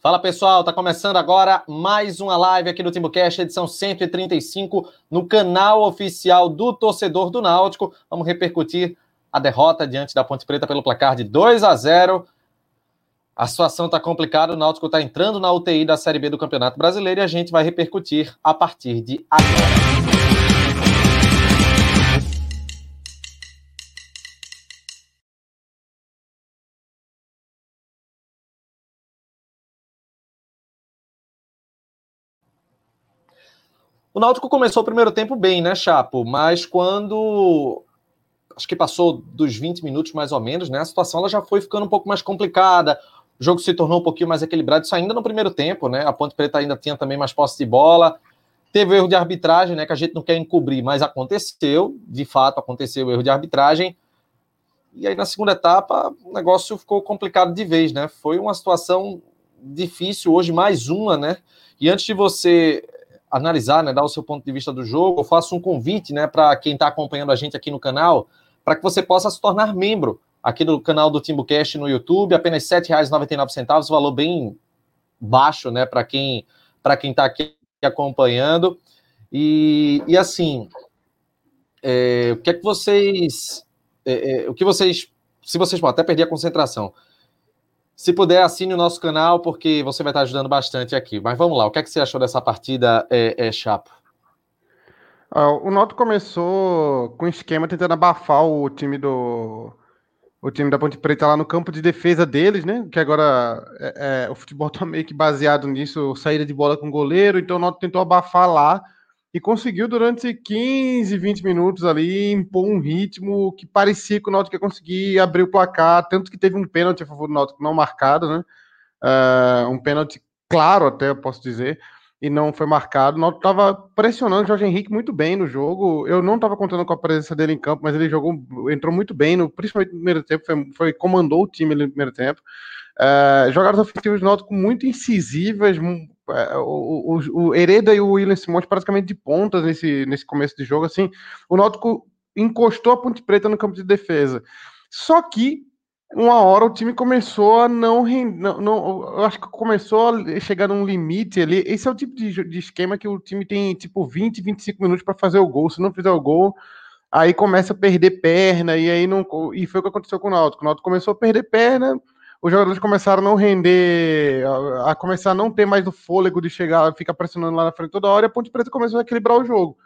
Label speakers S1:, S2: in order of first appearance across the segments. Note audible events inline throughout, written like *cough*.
S1: Fala pessoal, tá começando agora mais uma live aqui no Timbucast, edição 135, no canal oficial do torcedor do Náutico. Vamos repercutir a derrota diante da Ponte Preta pelo placar de 2 a 0. A situação tá complicada, o Náutico tá entrando na UTI da Série B do Campeonato Brasileiro e a gente vai repercutir a partir de agora. O Náutico começou o primeiro tempo bem, né, Chapo? Mas quando acho que passou dos 20 minutos mais ou menos, né? A situação ela já foi ficando um pouco mais complicada. O jogo se tornou um pouquinho mais equilibrado, isso ainda no primeiro tempo, né? A Ponte Preta ainda tinha também mais posse de bola. Teve erro de arbitragem, né? Que a gente não quer encobrir, mas aconteceu, de fato aconteceu o erro de arbitragem. E aí na segunda etapa o negócio ficou complicado de vez, né? Foi uma situação difícil hoje, mais uma, né? E antes de você analisar, né, dar o seu ponto de vista do jogo, eu faço um convite, né, para quem está acompanhando a gente aqui no canal, para que você possa se tornar membro aqui do canal do TimbuCast no YouTube, apenas R$ 7,99, valor bem baixo, né, para quem para quem está aqui acompanhando. E, e assim, é, o que é que vocês, é, é, o que vocês, se vocês podem até perder a concentração, se puder, assine o nosso canal, porque você vai estar ajudando bastante aqui. Mas vamos lá, o que, é que você achou dessa partida, é, é Chapo?
S2: Ah, o Noto começou com esquema tentando abafar o time do. O time da Ponte Preta lá no campo de defesa deles, né? Que agora é, é, o futebol *laughs* tá meio que baseado nisso, saída de bola com goleiro, então o Noto tentou abafar lá e conseguiu durante 15, 20 minutos ali impor um ritmo que parecia que o Náutico ia conseguir abrir o placar, tanto que teve um pênalti a favor do Náutico não marcado, né? Uh, um pênalti claro até, eu posso dizer, e não foi marcado. O Náutico estava pressionando o Jorge Henrique muito bem no jogo. Eu não estava contando com a presença dele em campo, mas ele jogou, entrou muito bem, no, principalmente no primeiro tempo, foi, foi comandou o time no primeiro tempo. Uh, jogadas ofensivas do Náutico muito incisivas, o, o, o, Hereda e o William Simões praticamente de pontas nesse, nesse começo de jogo, assim, o Náutico encostou a Ponte Preta no campo de defesa. Só que uma hora o time começou a não, não, não eu acho que começou a chegar num limite ali. Esse é o tipo de, de esquema que o time tem tipo 20, 25 minutos para fazer o gol. Se não fizer o gol, aí começa a perder perna e aí não e foi o que aconteceu com o Náutico. O Náutico começou a perder perna, os jogadores começaram a não render, a, a, começar a não ter mais o fôlego de chegar, ficar pressionando lá na frente toda hora, e a Ponte Preta começou a equilibrar o jogo.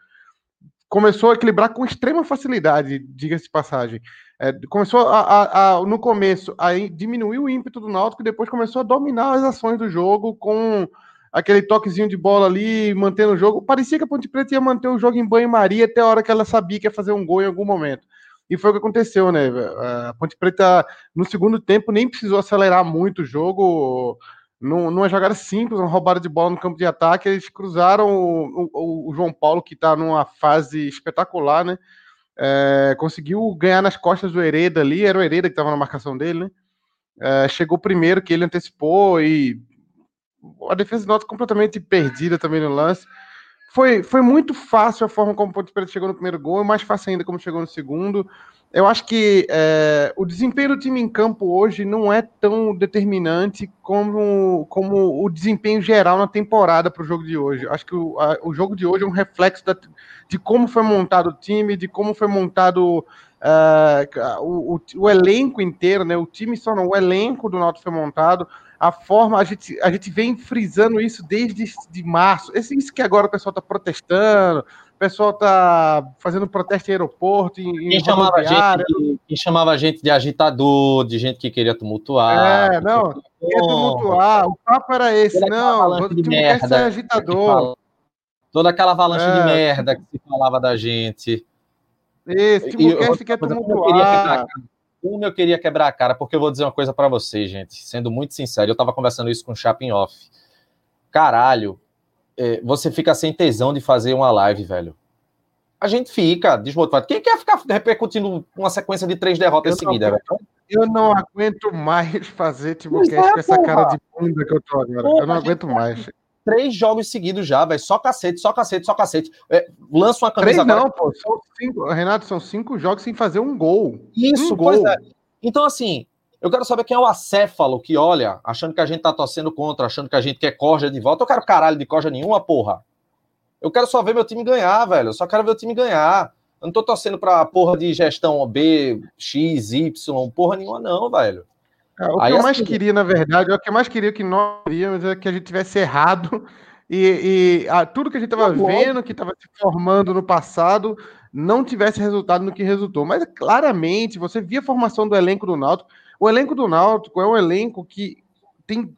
S2: Começou a equilibrar com extrema facilidade, diga-se de passagem. É, começou a, a, no começo a diminuir o ímpeto do Náutico e depois começou a dominar as ações do jogo com aquele toquezinho de bola ali, mantendo o jogo. Parecia que a Ponte Preta ia manter o jogo em banho-maria até a hora que ela sabia que ia fazer um gol em algum momento. E foi o que aconteceu, né? A Ponte Preta, no segundo tempo, nem precisou acelerar muito o jogo. Numa jogada simples, uma roubada de bola no campo de ataque, eles cruzaram o, o, o João Paulo, que está numa fase espetacular, né? É, conseguiu ganhar nas costas do Hereda ali, era o Hereda que estava na marcação dele, né? É, chegou primeiro, que ele antecipou e a defesa nota completamente perdida também no lance foi, foi muito fácil a forma como o Ponte Preta chegou no primeiro gol, e mais fácil ainda como chegou no segundo. Eu acho que é, o desempenho do time em campo hoje não é tão determinante como, como o desempenho geral na temporada para o jogo de hoje. Acho que o, a, o jogo de hoje é um reflexo da, de como foi montado o time, de como foi montado uh, o, o, o, elenco inteiro, né? O time só não, o elenco do Náutico foi montado a forma, a gente, a gente vem frisando isso desde de março. Esse, isso que agora o pessoal está protestando, o pessoal está fazendo protesto em aeroporto, em,
S1: quem, chamava a gente de, quem chamava a gente de agitador, de gente que queria tumultuar.
S2: É, não, queria tumultuar. O papo era esse, Toda não, o ser agitador.
S1: Toda aquela avalanche é. de merda que se falava da gente.
S2: Esse, tipo, quer, tumultuar.
S1: Como eu queria quebrar a cara, porque eu vou dizer uma coisa para vocês, gente, sendo muito sincero, eu tava conversando isso com o Chapin Off. Caralho, é, você fica sem tesão de fazer uma live, velho. A gente fica desmotivado. Quem quer ficar repercutindo uma sequência de três derrotas seguidas, velho?
S2: Eu não aguento mais fazer tipo é, com essa cara de bunda que eu tô agora. Porra, eu não aguento mais
S1: três jogos seguidos já, velho. Só cacete, só cacete, só cacete. É, lança uma camisa.
S2: Três não, pô. São cinco, Renato, são cinco jogos sem fazer um gol.
S1: Isso, um gol. É. Então, assim, Eu quero saber quem é o acéfalo que olha, achando que a gente tá torcendo contra, achando que a gente quer corja de volta. Eu quero caralho de corja nenhuma, porra. Eu quero só ver meu time ganhar, velho. Eu só quero ver o time ganhar. Eu não tô torcendo pra porra de gestão B, X, Y, porra nenhuma, não, velho.
S2: É, o Aí, que eu mais assim, queria, na verdade, o que eu mais queria que nós queríamos é que a gente tivesse errado e, e a, tudo que a gente estava vendo, que estava se formando no passado, não tivesse resultado no que resultou. Mas claramente, você via a formação do elenco do Náutico. O elenco do Náutico é um elenco que tem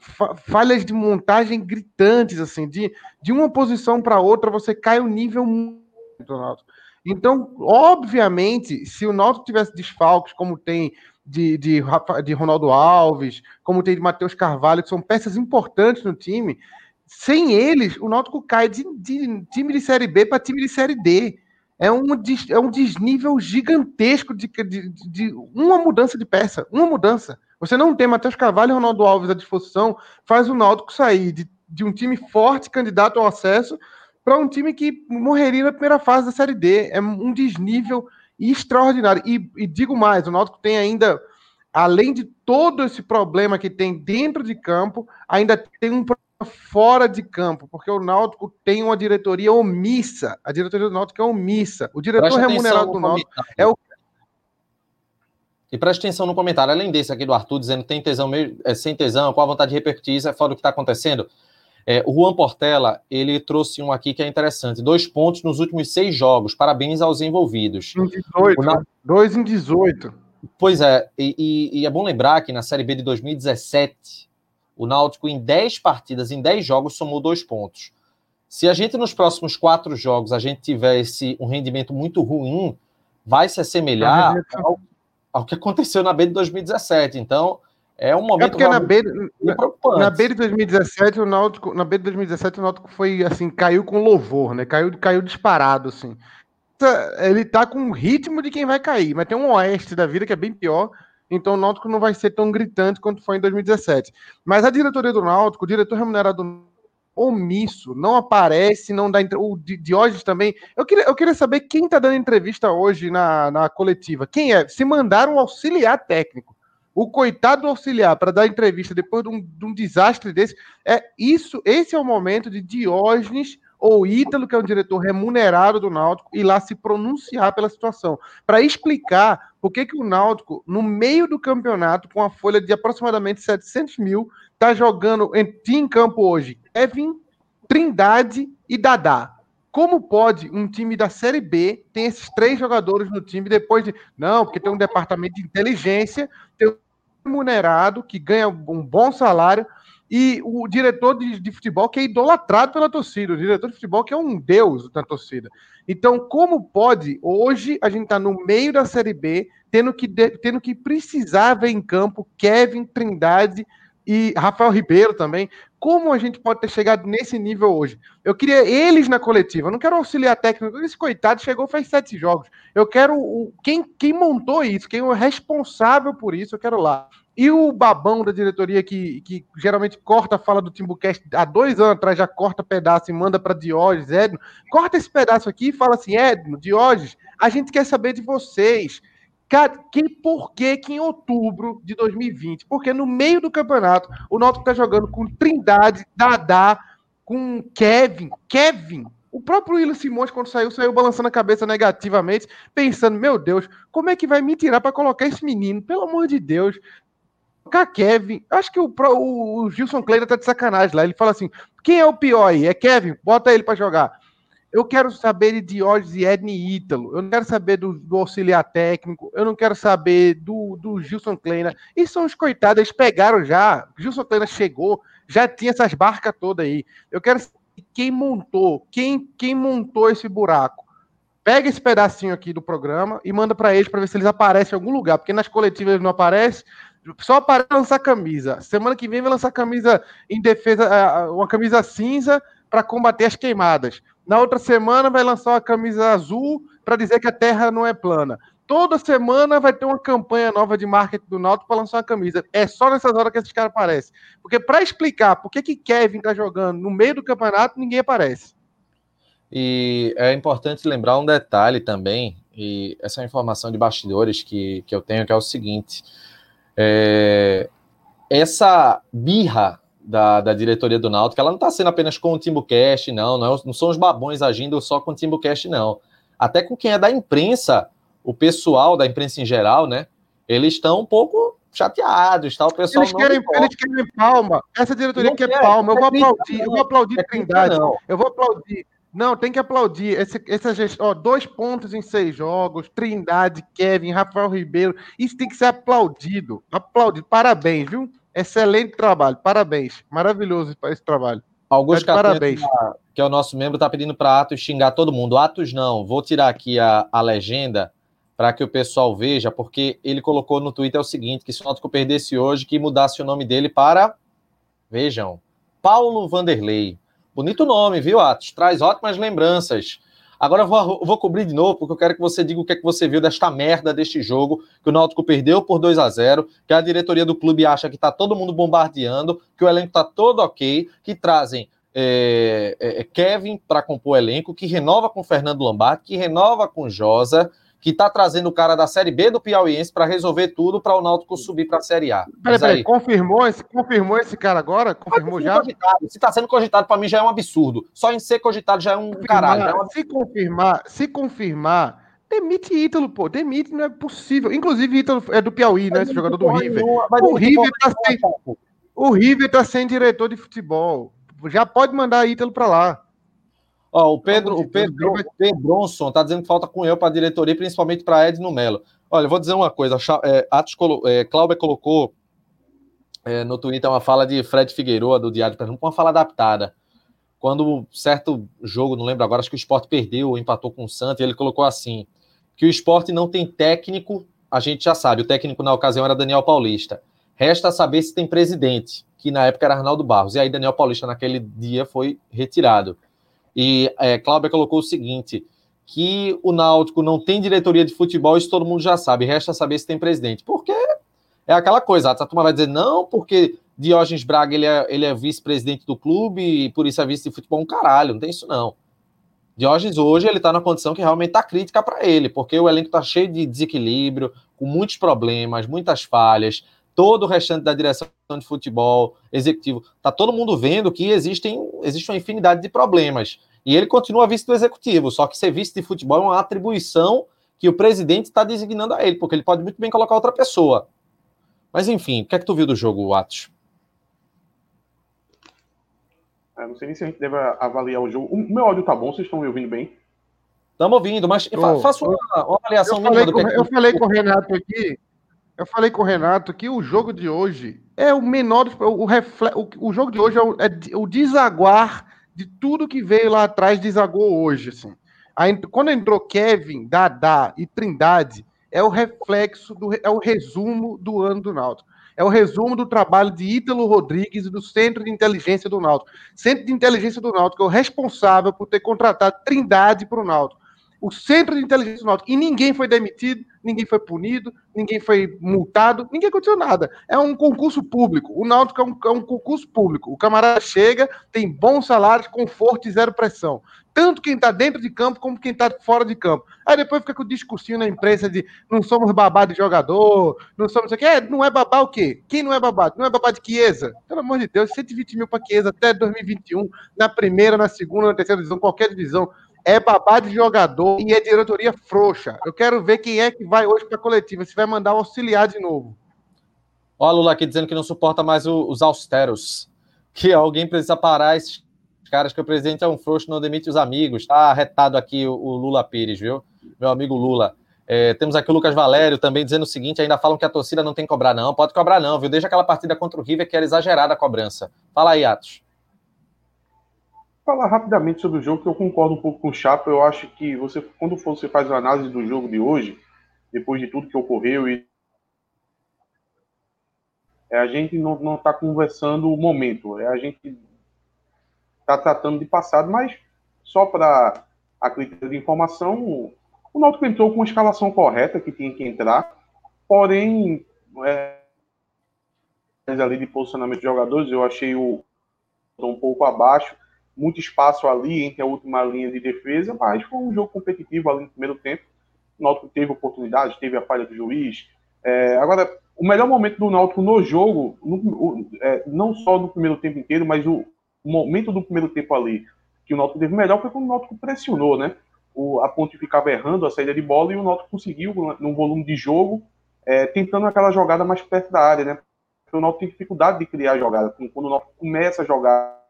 S2: falhas de montagem gritantes, assim, de, de uma posição para outra, você cai o nível do Náutico. Então, obviamente, se o Náutico tivesse desfalques, como tem de, de, de Ronaldo Alves, como tem de Matheus Carvalho, que são peças importantes no time, sem eles, o Náutico cai de, de time de Série B para time de Série D. É um, é um desnível gigantesco de, de, de, uma mudança de peça. Uma mudança. Você não tem Matheus Carvalho e Ronaldo Alves à disposição, faz o Náutico sair de, de um time forte, candidato ao acesso, para um time que morreria na primeira fase da Série D. É um desnível extraordinário. E, e digo mais, o Náutico tem ainda, além de todo esse problema que tem dentro de campo, ainda tem um problema fora de campo, porque o Náutico tem uma diretoria omissa. A diretoria do Náutico é omissa. O diretor remunerado do Náutico é o
S1: e preste atenção no comentário, além desse aqui do Arthur, dizendo tem tesão mesmo, é, sem tesão, qual a vontade de repercutir isso, é fora do que está acontecendo. É, o Juan Portela, ele trouxe um aqui que é interessante. Dois pontos nos últimos seis jogos. Parabéns aos envolvidos.
S2: Em 18. Na... Dois em 18.
S1: Pois é, e, e, é bom lembrar que na Série B de 2017, o Náutico, em 10 partidas, em 10 jogos, somou dois pontos. Se a gente, nos próximos quatro jogos, a gente tivesse um rendimento muito ruim, vai se assemelhar ao, ao que aconteceu na B de 2017. Então, é um momento é
S2: porque na B, na, na B de 2017 o Náutico, na B de 2017 o Náutico foi assim, caiu com louvor, né? Caiu, caiu disparado assim. Ele tá com o ritmo de quem vai cair, mas tem um oeste da vida que é bem pior. Então o Náutico não vai ser tão gritante quanto foi em 2017. Mas a diretoria do Náutico, o diretor remunerado omisso, não aparece, não dá o Diógenes também. Eu queria, eu queria saber quem está dando entrevista hoje na, na coletiva. Quem é? Se mandaram um auxiliar técnico. O coitado auxiliar para dar entrevista depois de um, de um, desastre desse. É isso, esse é o momento de Diógenes ou Ítalo, que é o diretor remunerado do Náutico, ir lá se pronunciar pela situação, para explicar por que, que o Náutico, no meio do campeonato, com a folha de aproximadamente 700 mil, está jogando em, em campo hoje Kevin, Trindade e Dadá. Como pode um time da Série B ter esses três jogadores no time depois de. Não, porque tem um departamento de inteligência, tem um remunerado que ganha um bom salário e o diretor de, de, futebol que é idolatrado pela torcida, o diretor de futebol que é um deus da torcida. Então, como pode hoje a gente tá no meio da Série B, tendo que, tendo que precisar ver em campo Kevin, Trindade e Rafael Ribeiro também. Como a gente pode ter chegado nesse nível hoje? Eu queria eles na coletiva, eu não quero auxiliar técnico. Esse coitado chegou faz sete jogos. Eu quero o, quem, quem montou isso, quem é o responsável por isso, eu quero lá. E o babão da diretoria que, que geralmente corta a fala do Timbucast há dois anos atrás, já corta pedaço e manda para Diógenes, Edno, corta esse pedaço aqui e fala assim: Edno, Diógenes, a gente quer saber de vocês. Que, por que, que em outubro de 2020? Porque no meio do campeonato, o Náutico está jogando com Trindade, Dadá, com Kevin. Kevin, o próprio William Simões, quando saiu, saiu balançando a cabeça negativamente, pensando: meu Deus, como é que vai me tirar para colocar esse menino? Pelo amor de Deus. Colocar Kevin. Acho que o, o, o Gilson Kleiner tá de sacanagem lá. Ele fala assim: quem é o pior aí? É Kevin? Bota ele para jogar. Eu quero saber de Diógenes e Edney Ítalo. Eu não quero saber do, do, auxiliar técnico. Eu não quero saber do, do Gilson Kleina. E são os coitados, eles pegaram já. Gilson Kleina chegou, já tinha essas barcas todas aí. Eu quero saber quem montou, quem, quem montou esse buraco. Pega esse pedacinho aqui do programa e manda para eles para ver se eles aparecem em algum lugar, porque nas coletivas eles não aparecem. Só aparece lançar camisa. Semana que vem vai lançar camisa em defesa, uma camisa cinza para combater as queimadas. Na outra semana vai lançar uma camisa azul para dizer que a Terra não é plana. Toda semana vai ter uma campanha nova de marketing do Náutico para lançar uma camisa. É só nessas horas que esses caras aparecem. Porque para explicar por que, que Kevin está jogando no meio do campeonato, ninguém aparece.
S1: E é importante lembrar um detalhe também, e essa é informação de bastidores que, que eu tenho, que é o seguinte. É, essa birra da, da diretoria do Náutico, ela não está sendo apenas com o Timbucast, não, não, é não são os babões agindo só com o Timbucast, não. Até com quem é da imprensa, o pessoal da imprensa em geral, né? Eles estão um pouco chateados, tá? O pessoal
S2: eles querem, eles querem palma. Essa diretoria não quer, quer palma. Eu vou aplaudir, eu vou aplaudir a Trindade. Eu vou aplaudir. Não, tem que aplaudir. Esse, essa gestão, ó, dois pontos em seis jogos, Trindade, Kevin, Rafael Ribeiro. Isso tem que ser aplaudido. Aplaudido. Parabéns, viu? Excelente trabalho. Parabéns. Maravilhoso esse trabalho.
S1: Augusto parabéns. que é o nosso membro, está pedindo para Atos xingar todo mundo. Atos não. Vou tirar aqui a, a legenda para que o pessoal veja, porque ele colocou no Twitter o seguinte: que se o Náutico perdesse hoje, que mudasse o nome dele para. Vejam, Paulo Vanderlei. Bonito nome, viu, Atos? Traz ótimas lembranças. Agora eu vou, eu vou cobrir de novo, porque eu quero que você diga o que é que você viu desta merda deste jogo, que o Náutico perdeu por 2 a 0 que a diretoria do clube acha que está todo mundo bombardeando, que o elenco está todo ok, que trazem é, é, é Kevin para compor o elenco, que renova com Fernando Lombardi, que renova com Josa, que está trazendo o cara da Série B do Piauiense para resolver tudo para o Náutico subir para a Série A.
S2: Peraí, peraí, confirmou esse, confirmou esse cara agora? Confirmou já?
S1: Cogitado. Se está sendo cogitado, para mim já é um absurdo. Só em ser cogitado já é um confirmar, caralho. É um
S2: se confirmar, se confirmar, demite Ítalo, pô. Demite, não é possível. Inclusive, Ítalo é do Piauí, né? Esse jogador do River. O River, tá sem, o River tá sem diretor de futebol. Já pode mandar Ítalo para lá.
S1: Ó, o Pedro, o Pedro, o Pedro Bronson tá dizendo que falta com eu para a diretoria, principalmente para Ed no Melo. Olha, eu vou dizer uma coisa. É, Atos, é, Cláudia colocou é, no Twitter uma fala de Fred Figueiredo, do Diário de Pernambuco, uma fala adaptada. Quando certo jogo, não lembro agora, acho que o esporte perdeu ou empatou com o Santos, ele colocou assim: que o esporte não tem técnico, a gente já sabe, o técnico na ocasião era Daniel Paulista. Resta saber se tem presidente, que na época era Arnaldo Barros. E aí Daniel Paulista naquele dia foi retirado. E é, Cláudia colocou o seguinte: que o Náutico não tem diretoria de futebol, isso todo mundo já sabe, resta saber se tem presidente. Porque é aquela coisa, a turma vai dizer, não, porque Diógenes Braga ele é, ele é vice-presidente do clube e por isso é vice de futebol. Um caralho, não tem isso não. Diógenes hoje ele está na condição que realmente está crítica para ele, porque o elenco está cheio de desequilíbrio, com muitos problemas, muitas falhas todo o restante da direção de futebol, executivo, está todo mundo vendo que existem, existe uma infinidade de problemas. E ele continua vice do executivo, só que ser vice de futebol é uma atribuição que o presidente está designando a ele, porque ele pode muito bem colocar outra pessoa. Mas enfim, o que é que tu viu do jogo, Atos?
S3: Eu não sei nem se a gente deve avaliar o jogo. O meu áudio tá bom, vocês estão me ouvindo bem?
S1: Estamos ouvindo, mas oh, faça uma, uma avaliação
S2: eu falei, com, que... eu falei com o Renato aqui, eu falei com o Renato que o jogo de hoje é o menor. O, refle, o, o jogo de hoje é o, é o, desaguar de tudo que veio lá atrás, desagou hoje. Assim. Aí, quando entrou Kevin, Dadá e Trindade, é o reflexo, do, é o resumo do ano do Náutico. É o resumo do trabalho de Ítalo Rodrigues e do Centro de Inteligência do Náutico. Centro de Inteligência do Náutico é o responsável por ter contratado Trindade para o Náutico o centro de inteligência do Náutico. E ninguém foi demitido, ninguém foi punido, ninguém foi multado, ninguém aconteceu nada. É um concurso público. O Náutico é um, é um concurso público. O camarada chega, tem bons salários, conforto e zero pressão. Tanto quem está dentro de campo como quem está fora de campo. Aí depois fica com o discursinho na imprensa de não somos babá de jogador, não somos isso aqui. É, não é babá o quê? Quem não é babá? Não é babá de Chiesa? Pelo amor de Deus, 120 mil para Chiesa até 2021, na primeira, na segunda, na terceira divisão, qualquer divisão é babá de jogador e é diretoria frouxa. Eu quero ver quem é que vai hoje para a coletiva, se vai mandar auxiliar de novo.
S1: Olha o Lula aqui dizendo que não suporta mais o, os austeros. Que alguém precisa parar esses caras, que o presidente é um frouxo, não demite os amigos. Tá arretado aqui o, o Lula Pires, viu? Meu amigo Lula. É, temos aqui o Lucas Valério também dizendo o seguinte: ainda falam que a torcida não tem que cobrar, não. Pode cobrar, não, viu? Desde aquela partida contra o River que era exagerada a cobrança. Fala aí, Atos
S3: falar rapidamente sobre o jogo, que eu concordo um pouco com o Chapa. Eu acho que você, quando você faz a análise do jogo de hoje, depois de tudo que ocorreu, e é, a gente não está conversando o momento, é a gente está tratando de passado, mas só para a critério de informação, o Náutico entrou com a escalação correta que tinha que entrar, porém, é, ali de posicionamento de jogadores, eu achei o um pouco abaixo muito espaço ali entre a última linha de defesa, mas foi um jogo competitivo ali no primeiro tempo. O Náutico teve oportunidade, teve a falha do juiz. É, agora, o melhor momento do Náutico no jogo, no, é, não só no primeiro tempo inteiro, mas o, o, momento do primeiro tempo ali que o Náutico teve melhor foi quando o Náutico pressionou, né? O, a Ponte ficava errando a saída de bola e o Náutico conseguiu, num volume de jogo, é, tentando aquela jogada mais perto da área, né? Porque o Náutico tem dificuldade de criar jogada. Quando o Náutico começa a jogar.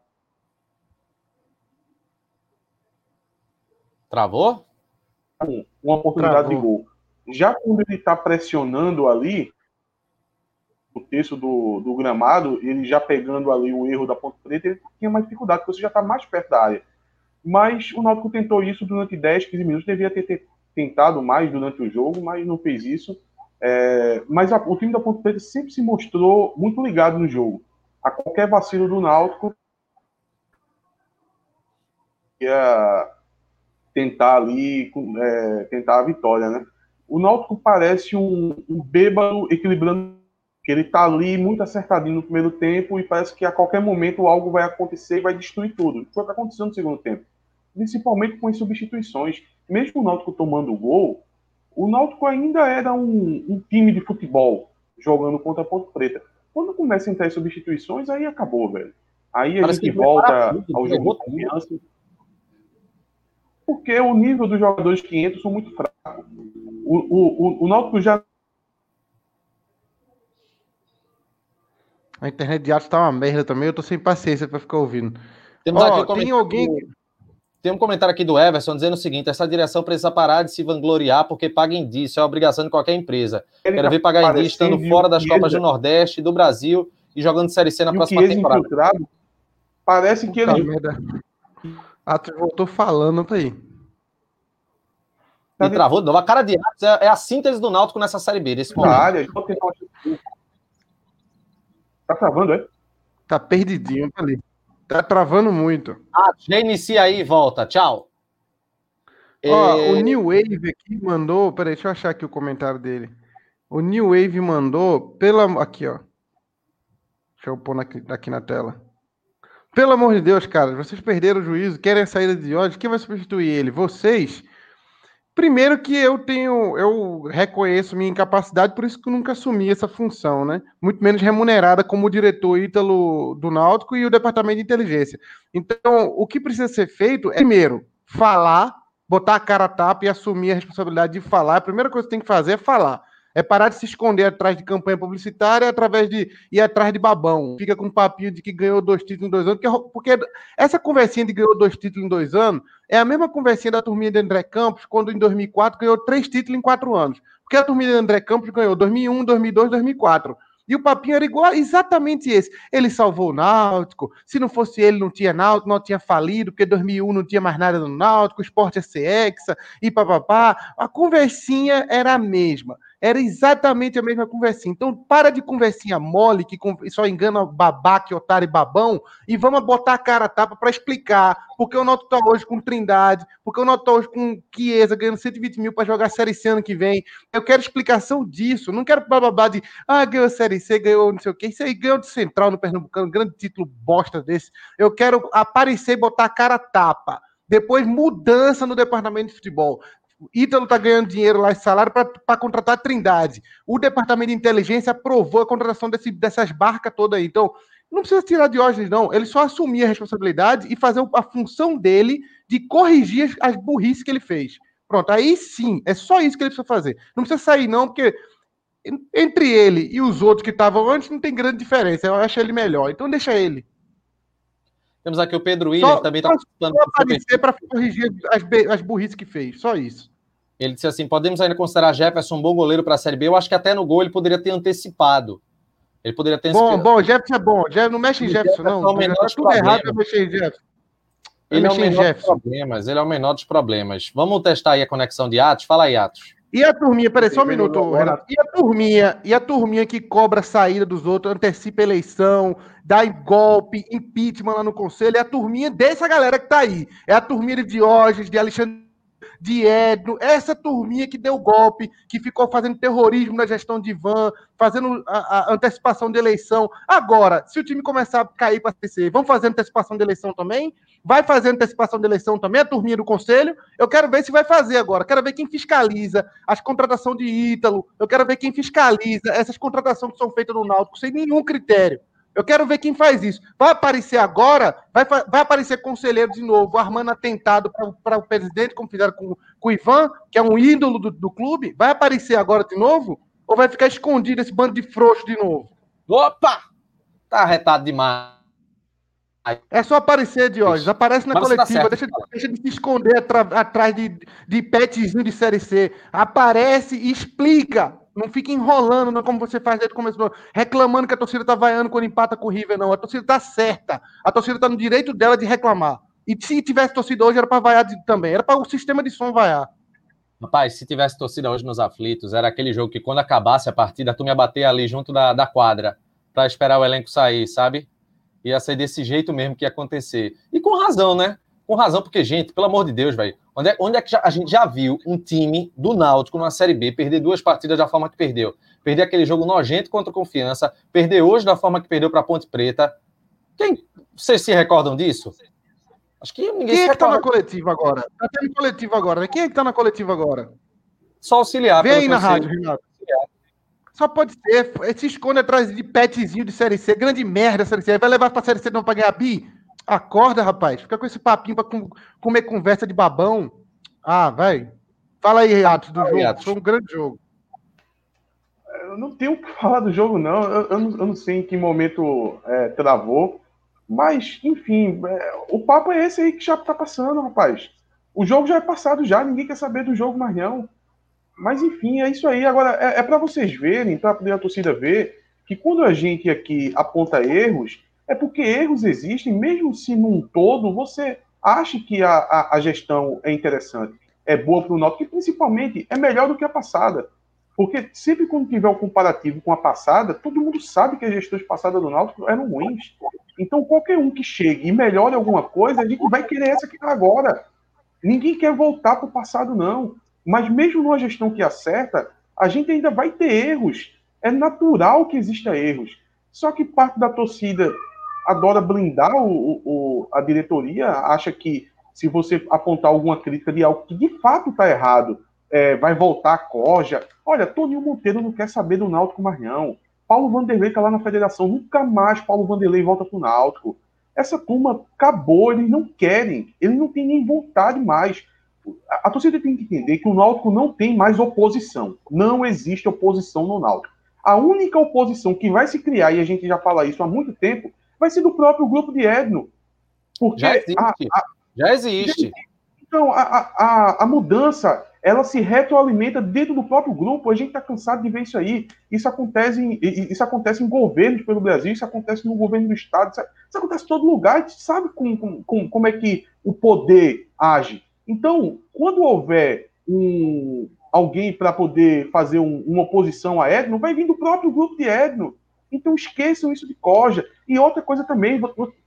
S1: Travou?
S3: Uma oportunidade Travou. de gol. Já quando ele está pressionando ali, o texto do, do gramado, ele já pegando ali o erro da Ponte Preta, ele tinha mais dificuldade, porque você já está mais perto da área. Mas o Náutico tentou isso durante 10, 15 minutos, devia ter, ter tentado mais durante o jogo, mas não fez isso. É, mas a, o time da Ponte Preta sempre se mostrou muito ligado no jogo. A qualquer vacilo do Náutico, ia tentar ali, é, tentar a vitória, né? O Náutico parece um, um bêbado equilibrando que ele tá ali muito acertadinho no primeiro tempo e parece que a qualquer momento algo vai acontecer e vai destruir tudo. Foi o que aconteceu no segundo tempo. Principalmente com as substituições. Mesmo o Náutico tomando o gol, o Náutico ainda era um, um time de futebol jogando contra a Ponte Preta. Quando começa a entrar as substituições, aí acabou, velho. Aí a Parece gente volta ao jogo de confiança. Porque o nível dos jogadores que entram são muito fracos. O, o, o, o Náutico já
S2: A internet de arte tá uma merda também, eu tô sem paciência para ficar ouvindo. Temos oh, aqui tem alguém.
S1: Tem um comentário aqui do Everson dizendo o seguinte: essa direção precisa parar de se vangloriar porque paga indício, é obrigação de qualquer empresa. Ele Quero tá ver pagar indício estando fora das Copas do Nordeste, do Brasil e jogando Série C na e próxima temporada.
S3: Parece que ele.
S2: Merda. Atos voltou falando aí.
S1: E travou de novo. A cara de Atos é, é, a síntese do Náutico nessa Série B, desse momento. Área,
S3: Tá travando, é?
S2: Tá perdidinho ali. Tá travando muito.
S1: Ah, já inicia aí e volta. Tchau.
S2: Ó, é... o New Wave aqui mandou. Peraí, deixa eu achar aqui o comentário dele. O New Wave mandou pela. Aqui, ó. Deixa eu pôr aqui, aqui na tela. Pelo amor de Deus, cara, vocês perderam o juízo, querem a saída de ódio. Quem vai substituir ele? Vocês? Primeiro que eu tenho, eu reconheço minha incapacidade, por isso que eu nunca assumi essa função, né? Muito menos remunerada como diretor Ítalo do Náutico e o departamento de inteligência. Então, o que precisa ser feito é, primeiro, falar, botar a cara a tapa e assumir a responsabilidade de falar. A primeira coisa que tem que fazer é falar. É parar de se esconder atrás de campanha publicitária, através de ir atrás de babão. Fica com um papinho de que ganhou dois títulos em dois anos, porque, porque essa conversinha de ganhou dois títulos em dois anos é a mesma conversinha da turminha de André Campos, quando em 2004 ganhou três títulos em quatro anos. Porque a turminha de André Campos ganhou 2001, 2002, 2004. E o papinho era igual, exatamente esse. Ele salvou o Náutico. Se não fosse ele, não tinha Náutico, não tinha falido, porque 2001 não tinha mais nada no Náutico, o esporte é hexa, e papapá. A conversinha era a mesma. Era exatamente a mesma conversinha. Então, para de conversinha mole, que só engana babaca, otário e babão, e vamos botar a cara a tapa para explicar porque o Náutico está hoje com Trindade, porque o Náutico está hoje com Chiesa ganhando 120 mil para jogar Série C ano que vem. Eu quero explicação disso. Não quero bababá de, ah, ganhou Série C, ganhou não sei o quê. Isso aí ganhou de Central no Pernambucano, grande título bosta desse. Eu quero aparecer e botar a cara a tapa. Depois, mudança no departamento de futebol. Ítalo está ganhando dinheiro lá, esse salário, para contratar a Trindade. O departamento de inteligência aprovou a contratação desse, dessas barcas todas aí. Então, não precisa tirar Diógenes, não. Ele só assumir a responsabilidade e fazer a função dele de corrigir as burrices que ele fez. Pronto, aí sim, é só isso que ele precisa fazer. Não precisa sair, não, porque entre ele e os outros que estavam antes não tem grande diferença. Eu acho ele melhor. Então deixa ele.
S1: Temos aqui o Pedro Williams, também está
S2: participando. Só aparecer para corrigir as, as burrices que fez, só isso.
S1: Ele disse assim: podemos ainda considerar Jefferson um bom goleiro para a Série B. Eu acho que até no gol ele poderia ter antecipado. Ele poderia ter.
S2: Bom, bom, Jefferson é bom. Não mexe em Jefferson, não. É o menor tá tudo errado para mexer em Jefferson.
S1: Ele é o menor dos problemas. Ele é o menor dos problemas. Vamos testar aí a conexão de Atos. Fala aí, Atos.
S2: E a turminha, peraí, só um minuto, Renato. E a turminha, e a turminha que cobra a saída dos outros, antecipa eleição, dá golpe, impeachment lá no conselho, é a turminha dessa galera que tá aí. É a turminha de Diógenes, de Alexandre de Edno, essa turminha que deu golpe, que ficou fazendo terrorismo na gestão de Van, fazendo a, a antecipação de eleição. Agora, se o time começar a cair para a CC, vamos fazer antecipação de eleição também? Vai fazer antecipação de eleição também, a turminha do conselho? Eu quero ver se vai fazer agora. Quero ver quem fiscaliza as contratações de Ítalo. Eu quero ver quem fiscaliza essas contratações que são feitas no Náutico sem nenhum critério. Eu quero ver quem faz isso. Vai aparecer agora, vai, vai aparecer conselheiro de novo, armando atentado para o presidente, como fizeram com, com, o Ivan, que é um ídolo do, do, clube. Vai aparecer agora de novo? Ou vai ficar escondido esse bando de frouxo de novo?
S1: Opa! Tá arretado demais.
S2: É só aparecer, Diógenes. Aparece na Mas tá coletiva. Tá deixa, deixa, de se esconder atrás de, de petzinho de Série C. Aparece e explica. Não fica enrolando, não como você faz desde o começo, reclamando que a torcida tá vaiando quando empata com o River, não. A torcida tá certa. A torcida tá no direito dela de reclamar. E se tivesse torcida hoje, era para vaiar também. Era para o sistema de som vaiar.
S1: Rapaz, se tivesse torcida hoje nos aflitos, era aquele jogo que quando acabasse a partida, tu me bater ali junto da, da quadra para esperar o elenco sair, sabe? Ia ser desse jeito mesmo que ia acontecer. E com razão, né? Com razão, porque, gente, pelo amor de Deus, velho, onde é, onde é que já, a gente já viu um time do Náutico na Série B perder duas partidas da forma que perdeu? Perder aquele jogo nojento contra Confiança, perder hoje da forma que perdeu para Ponte Preta. Quem, vocês se recordam disso?
S2: Acho que ninguém Quem é que tá na coletiva agora? Tá tendo coletiva agora, né? Quem é que tá na coletiva agora?
S1: Só auxiliar.
S2: Vem aí na rádio, Renato. Só pode ser. Se esconde atrás de petzinho de Série C. Grande merda, Série C. Vai levar pra Série C não pra ganhar bi? Acorda, rapaz. Fica com esse papinho pra comer conversa de babão. Ah, vai. Fala aí, Atos, do jogo. Atos. Foi um grande jogo.
S3: Eu não tenho o que falar do jogo, não. Eu, eu, não. eu, não, sei em que momento é, travou. Mas, enfim, é, o papo é esse aí que já tá passando, rapaz. O jogo já é passado já, ninguém quer saber do jogo mais não. Mas, enfim, é isso aí. Agora, é, é para vocês verem, para poder a torcida ver, que quando a gente aqui aponta erros, é porque erros existem, mesmo se num todo você acha que a, a, a gestão é interessante, é boa para o Náutico, e principalmente é melhor do que a passada. Porque sempre quando tiver um comparativo com a passada, todo mundo sabe que as gestões passadas do Náutico eram ruins. Então qualquer um que chegue e melhore alguma coisa, a gente vai querer essa que está agora. Ninguém quer voltar para o passado, não. Mas mesmo numa gestão que acerta, a gente ainda vai ter erros. É natural que exista erros. Só que parte da torcida adora blindar o, o, a diretoria, acha que se você apontar alguma crítica de algo que de fato está errado, é, vai voltar a coja. Olha, Toninho Monteiro não quer saber do Náutico mais não. Paulo Vanderlei está lá na federação, nunca mais Paulo Vanderlei volta para o Náutico. Essa turma acabou, eles não querem, eles não têm nem vontade mais. A torcida tem que entender que o Náutico não tem mais oposição. Não existe oposição no Náutico. A única oposição que vai se criar, e a gente já fala isso há muito tempo, vai ser do próprio grupo de Edno.
S1: Porque já existe. A, a, já existe.
S3: Então, a, a, a mudança ela se retroalimenta dentro do próprio grupo. A gente está cansado de ver isso aí. Isso acontece, em, isso acontece em governos pelo Brasil, isso acontece no governo do Estado, isso, isso acontece em todo lugar. A gente sabe com, com, com, como é que o poder age. Então, quando houver um, alguém para poder fazer um, uma oposição a Edno, vai vir do próprio grupo de Edno. Então esqueçam isso de Coja. E outra coisa também,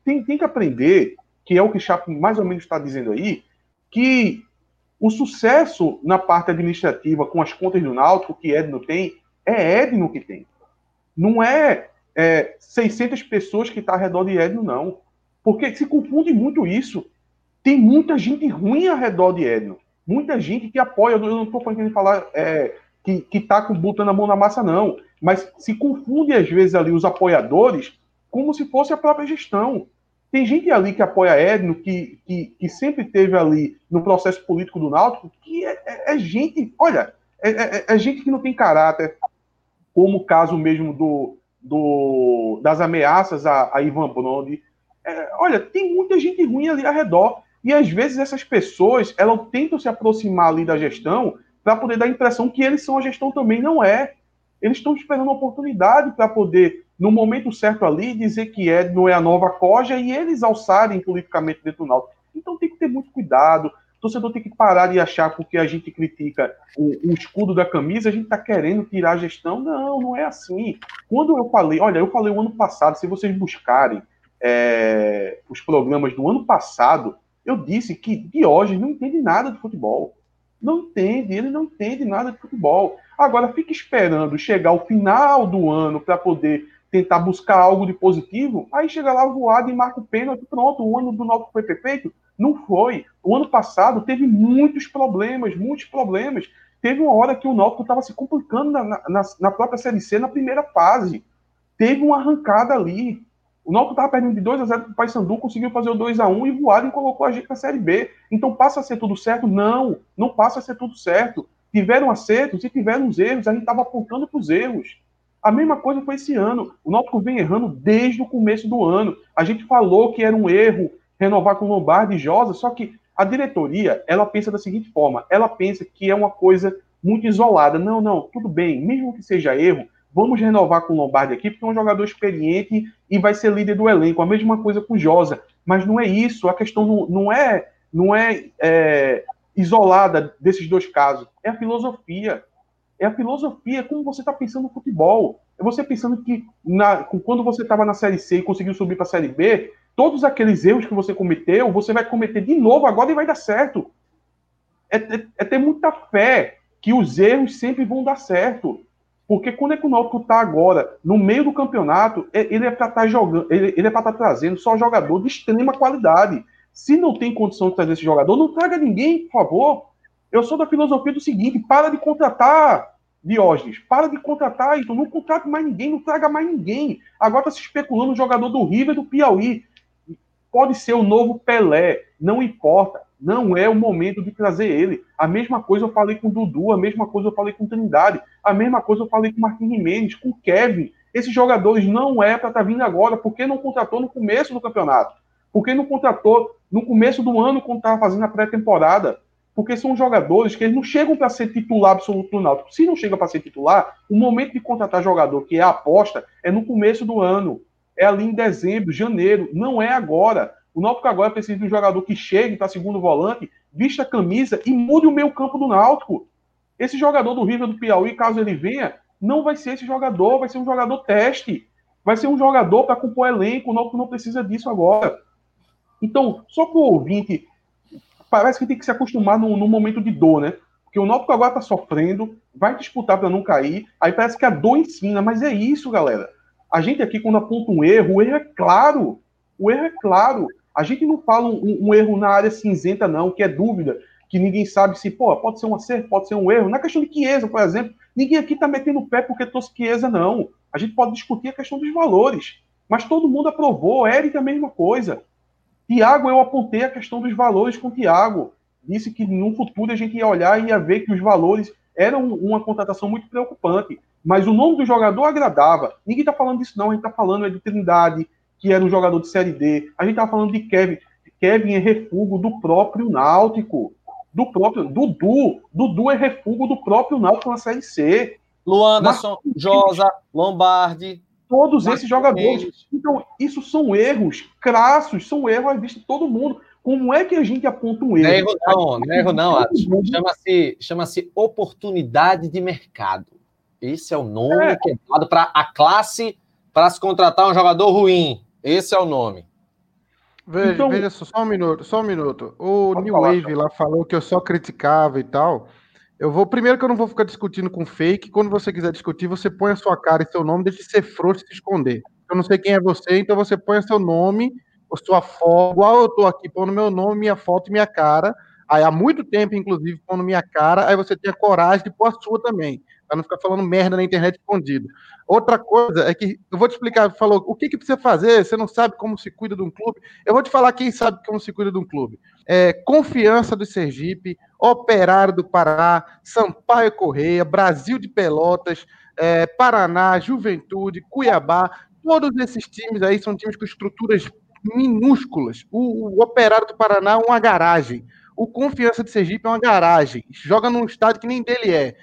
S3: tem, tem que aprender, que é o que Chapo mais ou menos está dizendo aí, que o sucesso na parte administrativa com as contas do Náutico, que Edno tem, é Edno que tem. Não é, é 600 pessoas que estão tá ao redor de Edno, não. Porque se confunde muito isso. Tem muita gente ruim ao redor de Edno. Muita gente que apoia. Eu não estou falando falar é, que, que tá botando a mão na massa, não mas se confunde às vezes ali os apoiadores como se fosse a própria gestão. Tem gente ali que apoia Edno, que, que, que sempre teve ali no processo político do Náutico, que é, é, é gente, olha, é, é, é, gente que não tem caráter, como o caso mesmo do, do das ameaças a, a Ivan Brondi. É, olha, tem muita gente ruim ali ao redor. E às vezes essas pessoas, elas tentam se aproximar ali da gestão para poder dar a impressão que eles são a gestão também, não é. Eles estão esperando uma oportunidade para poder, no momento certo ali, dizer que é, não é a nova coja e eles alçarem politicamente dentro do Náutico. Então tem que ter muito cuidado. O torcedor tem que parar de achar porque a gente critica o, o escudo da camisa, a gente está querendo tirar a gestão. Não, não é assim. Quando eu falei, olha, eu falei o ano passado, se vocês buscarem é, os programas do ano passado, eu disse que Diógenes não entende nada de futebol. Não entende, ele não entende nada de futebol. Agora fica esperando chegar ao final do ano para poder tentar buscar algo de positivo, aí chega lá voado e marca o pênalti, pronto, o ano do Náutico foi perfeito? Não foi. O ano passado teve muitos problemas, muitos problemas. Teve uma hora que o Náutico estava se complicando na, na, na, própria Série C na primeira fase. Teve uma arrancada ali. O Náutico estava perdendo de 2 a 0 para o Paysandu, conseguiu fazer o 2 a 1 e voado e colocou a gente na Série B. Então passa a ser tudo certo? Não, não passa a ser tudo certo. Tiveram acertos e tiveram os erros, a gente estava apontando para os erros. A mesma coisa foi esse ano. O Náutico vem errando desde o começo do ano. A gente falou que era um erro renovar com Lombardi e Josa, só que a diretoria, ela pensa da seguinte forma, ela pensa que é uma coisa muito isolada. Não, não, tudo bem, mesmo que seja erro, vamos renovar com o Lombardi aqui, porque é um jogador experiente e vai ser líder do elenco. A mesma coisa com o Josa. Mas não é isso, a questão não, não é, não é, é isolada desses dois casos. É a filosofia. É a filosofia, como você está pensando no futebol. É você pensando que na, quando você estava na Série C e conseguiu subir para a Série B, todos aqueles erros que você cometeu, você vai cometer de novo agora e vai dar certo. É, é, é ter muita fé que os erros sempre vão dar certo. Porque quando é que o Náutico está agora, no meio do campeonato, é, ele é para estar tá jogando, ele, ele é para estar tá trazendo só jogador de extrema qualidade. Se não tem condição de trazer esse jogador, não traga ninguém, por favor. Eu sou da filosofia do seguinte: para de contratar Diógenes, para de contratar, então não contrate mais ninguém, não traga mais ninguém. Agora está se especulando o jogador do River do Piauí. Pode ser o novo Pelé, não importa. Não é o momento de trazer ele. A mesma coisa eu falei com o Dudu, a mesma coisa eu falei com o Trindade, a mesma coisa eu falei com o Marquinhos Jimenez, com o Kevin. Esses jogadores não é para estar tá vindo agora, porque não contratou no começo do campeonato. Porque não contratou no começo do ano, quando estava fazendo a pré-temporada porque são jogadores que eles não chegam para ser titular absoluto do Náutico. Se não chega para ser titular, o momento de contratar jogador, que é aposta, é no começo do ano. É ali em dezembro, janeiro. Não é agora. O Náutico agora precisa de um jogador que chegue para segundo volante, vista a camisa e mude o meio campo do Náutico. Esse jogador do River do Piauí, caso ele venha, não vai ser esse jogador, vai ser um jogador teste. Vai ser um jogador para compor elenco. O Náutico não precisa disso agora. Então, só para o ouvinte parece que tem que se acostumar num, momento de dor, né? Porque o Náutico agora tá sofrendo, vai disputar para não cair, aí parece que a dor ensina, mas é isso, galera. A gente aqui, quando aponta um erro, o erro é claro. O erro é claro. A gente não fala um, um erro na área cinzenta, não, que é dúvida, que ninguém sabe se, pô, pode ser um acerto, pode ser um erro. Na questão de Chiesa, por exemplo, ninguém aqui tá metendo o pé porque trouxe Chiesa, não. A gente pode discutir a questão dos valores. Mas todo mundo aprovou, Eric a mesma coisa. Tiago, eu apontei a questão dos valores com o Tiago. Disse que no futuro a gente ia olhar e ia ver que os valores eram uma contratação muito preocupante. Mas o nome do jogador agradava. Ninguém está falando disso, não. A gente está falando é de Trindade, que era um jogador de Série D. A gente está falando de Kevin. Kevin é refúgio do próprio Náutico. Do próprio. Dudu. Dudu é refúgio do próprio Náutico na Série C.
S1: Luanderson, Josa, Lombardi,
S3: todos esses jogadores. Então, isso são erros crassos, são erros à vista de todo mundo. Como é que a gente aponta um erro?
S1: Erro não, não erro não, Chama-se chama oportunidade de mercado. Esse é o nome é. que é dado para a classe para se contratar um jogador ruim. Esse é o nome.
S2: Veja, então, veja só, só um minuto, só um minuto. O New Wave lá falou que eu só criticava e tal. Eu vou. Primeiro que eu não vou ficar discutindo com fake. Quando você quiser discutir, você põe a sua cara e seu nome, deixe de ser frouxo e se esconder. Eu não sei quem é você, então você põe o seu nome, a sua foto, igual eu tô aqui, pondo meu nome, minha foto e minha cara. Aí há muito tempo, inclusive, pondo minha cara, aí você tem a coragem de pôr a sua também, para não ficar falando merda na internet escondido. Outra coisa é que eu vou te explicar, falou, o que, que precisa fazer? Você não sabe como se cuida de um clube? Eu vou te falar quem sabe como se cuida de um clube. É, confiança do Sergipe, Operário do Pará, Sampaio Correia, Brasil de Pelotas, é, Paraná, Juventude, Cuiabá, todos esses times aí são times com estruturas minúsculas. O, o Operário do Paraná é uma garagem. O Confiança de Sergipe é uma garagem. Joga num estádio que nem dele é.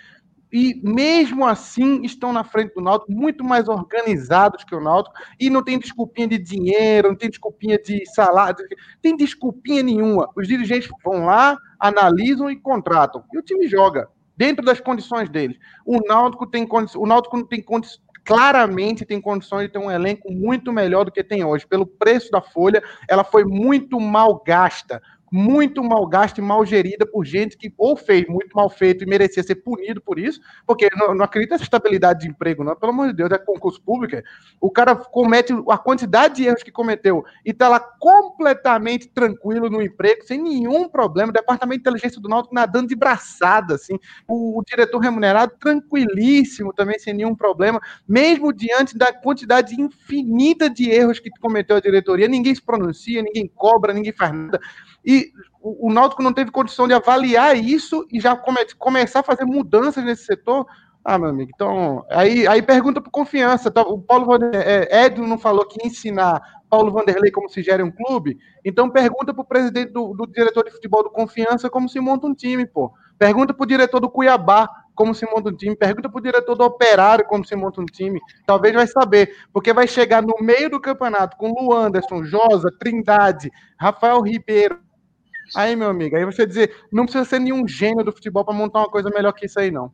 S2: E mesmo assim estão na frente do Náutico, muito mais organizados que o Náutico, e não tem desculpinha de dinheiro, não tem desculpinha de salário, tem desculpinha nenhuma. Os dirigentes vão lá, analisam e contratam. E o time joga dentro das condições deles. O Náutico tem condições, o Náutico não tem condições claramente tem condições de ter um elenco muito melhor do que tem hoje. Pelo preço da folha, ela foi muito mal gasta muito mal gasta e mal gerida por gente que ou fez muito mal feito e merecia ser punido por isso, porque não, não acredito nessa estabilidade de emprego, não. Pelo amor de Deus, é concurso público. O cara comete a quantidade de erros que cometeu e tá lá completamente tranquilo no emprego, sem nenhum problema. O departamento de inteligência do Náutico nadando de braçada, assim. O, o diretor remunerado tranquilíssimo também, sem nenhum problema, mesmo diante da quantidade infinita de erros que cometeu a diretoria, ninguém se pronuncia, ninguém cobra, ninguém faz nada. E o, o Náutico não teve condição de avaliar isso e já come, começar a fazer mudanças nesse setor. Ah, meu amigo, então. Aí, aí pergunta por confiança. Tá? O Paulo Vanderlei, é, Edno não falou que ensinar Paulo Vanderlei como se gera um clube. Então pergunta para o presidente do, do, diretor de futebol do Confiança como se monta um time, pô. Pergunta para o diretor do Cuiabá como se monta um time. Pergunta para o diretor do Operário como se monta um time. Talvez vai saber, porque vai chegar no meio do campeonato com Luanderson, Josa, Trindade, Rafael Ribeiro, Aí, meu amigo, aí você dizer, não precisa ser nenhum gênio do futebol para montar uma coisa melhor que isso aí, não.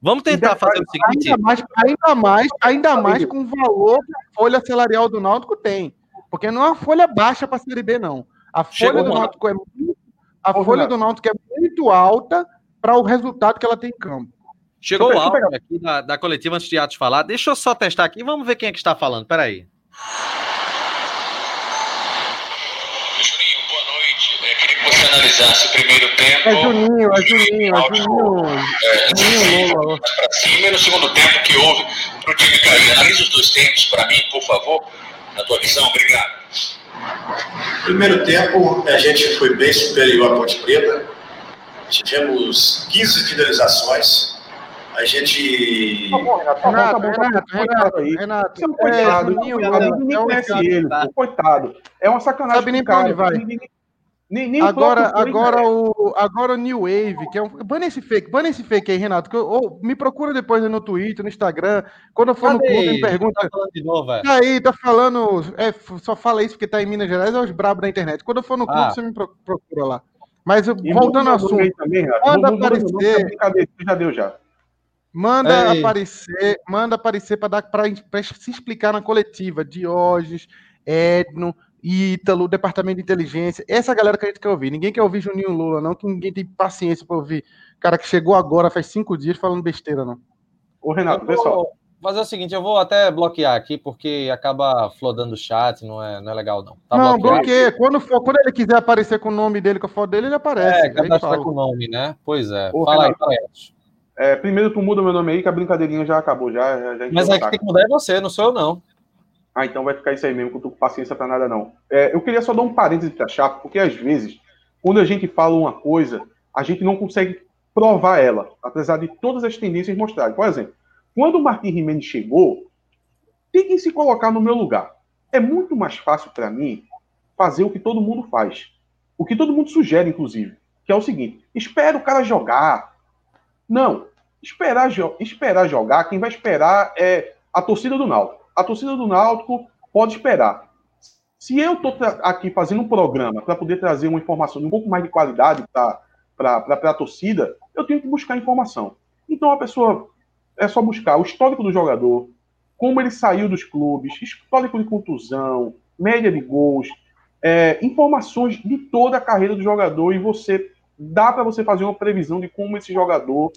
S1: Vamos tentar fazer o seguinte.
S2: Ainda mais, ainda mais, ainda mais com o valor que a folha salarial do Náutico tem. Porque não é uma folha baixa para a Série B, não. A folha Chegou do Náutico é muito, a folha do Náutico é muito alta para o resultado que ela tem em campo.
S1: Chegou o áudio aqui da, da coletiva antes de Atos falar. Deixa eu só testar aqui. Vamos ver quem é que está falando. Peraí.
S4: Analisasse o primeiro tempo.
S2: É Juninho, é Juninho, é Juninho. É,
S4: Juninho Lola. Para cima e no segundo tempo que houve para o time cair. Analise os dois tempos para mim, por favor, na tua visão. Obrigado.
S5: Primeiro tempo, a gente foi bem superior à Ponte Preta. Tivemos 15 finalizações. A gente. Tá bom, Renato, tá bom, tá bom, tá
S3: bom, Renato, aí. Renato, você é um coitado, é, ninguém conhece ele, coitado. É uma sacanagem.
S2: Sabe nem para onde vai. Nem, nem agora, o agora, o, agora o New Wave, que é um. Bana esse fake, bana esse fake aí, Renato. Que eu, ou, me procura depois no Twitter, no Instagram. Quando eu for Cadê? no clube, me pergunta. Tá falando de novo, é? Tá aí, tá falando. É, só fala isso porque tá em Minas Gerais, é os brabos da internet. Quando eu for no clube, ah. você me procura lá. Mas e voltando ao assunto, também, manda aparecer. Já deu já. Manda Ei. aparecer, manda aparecer para dar para se explicar na coletiva. Diógenes, Edno, Ítalo, Departamento de Inteligência, essa galera que a gente quer ouvir. Ninguém quer ouvir Juninho Lula, não, que ninguém tem paciência para ouvir. Cara que chegou agora, faz cinco dias, falando besteira, não.
S1: Ô, Renato, pessoal. Fazer o seguinte, eu vou até bloquear aqui, porque acaba flodando o chat, não é, não é legal, não.
S2: Tá não, bloqueia. Quando, for, quando ele quiser aparecer com o nome dele, com a foto dele, ele aparece.
S1: É, cadastra com o nome, né? Pois é. Ô, fala Renato, aí, fala
S3: aí. É, primeiro tu muda meu nome aí, que a brincadeirinha já acabou, já. já
S1: Mas é que tem que mudar é você, não sou eu, não.
S3: Ah, então vai ficar isso aí mesmo, que eu tô com paciência para nada, não. É, eu queria só dar um parêntese pra Chapo, porque às vezes, quando a gente fala uma coisa, a gente não consegue provar ela, apesar de todas as tendências mostrarem. Por exemplo, quando o Martin Jimenez chegou, tem que se colocar no meu lugar. É muito mais fácil para mim fazer o que todo mundo faz. O que todo mundo sugere, inclusive. Que é o seguinte: espera o cara jogar. Não. Esperar, esperar jogar, quem vai esperar é a torcida do Náutico a torcida do Náutico pode esperar. Se eu estou aqui fazendo um programa para poder trazer uma informação de um pouco mais de qualidade para a torcida, eu tenho que buscar informação. Então a pessoa é só buscar o histórico do jogador, como ele saiu dos clubes, histórico de contusão, média de gols, é, informações de toda a carreira do jogador e você dá para você fazer uma previsão de como esse jogador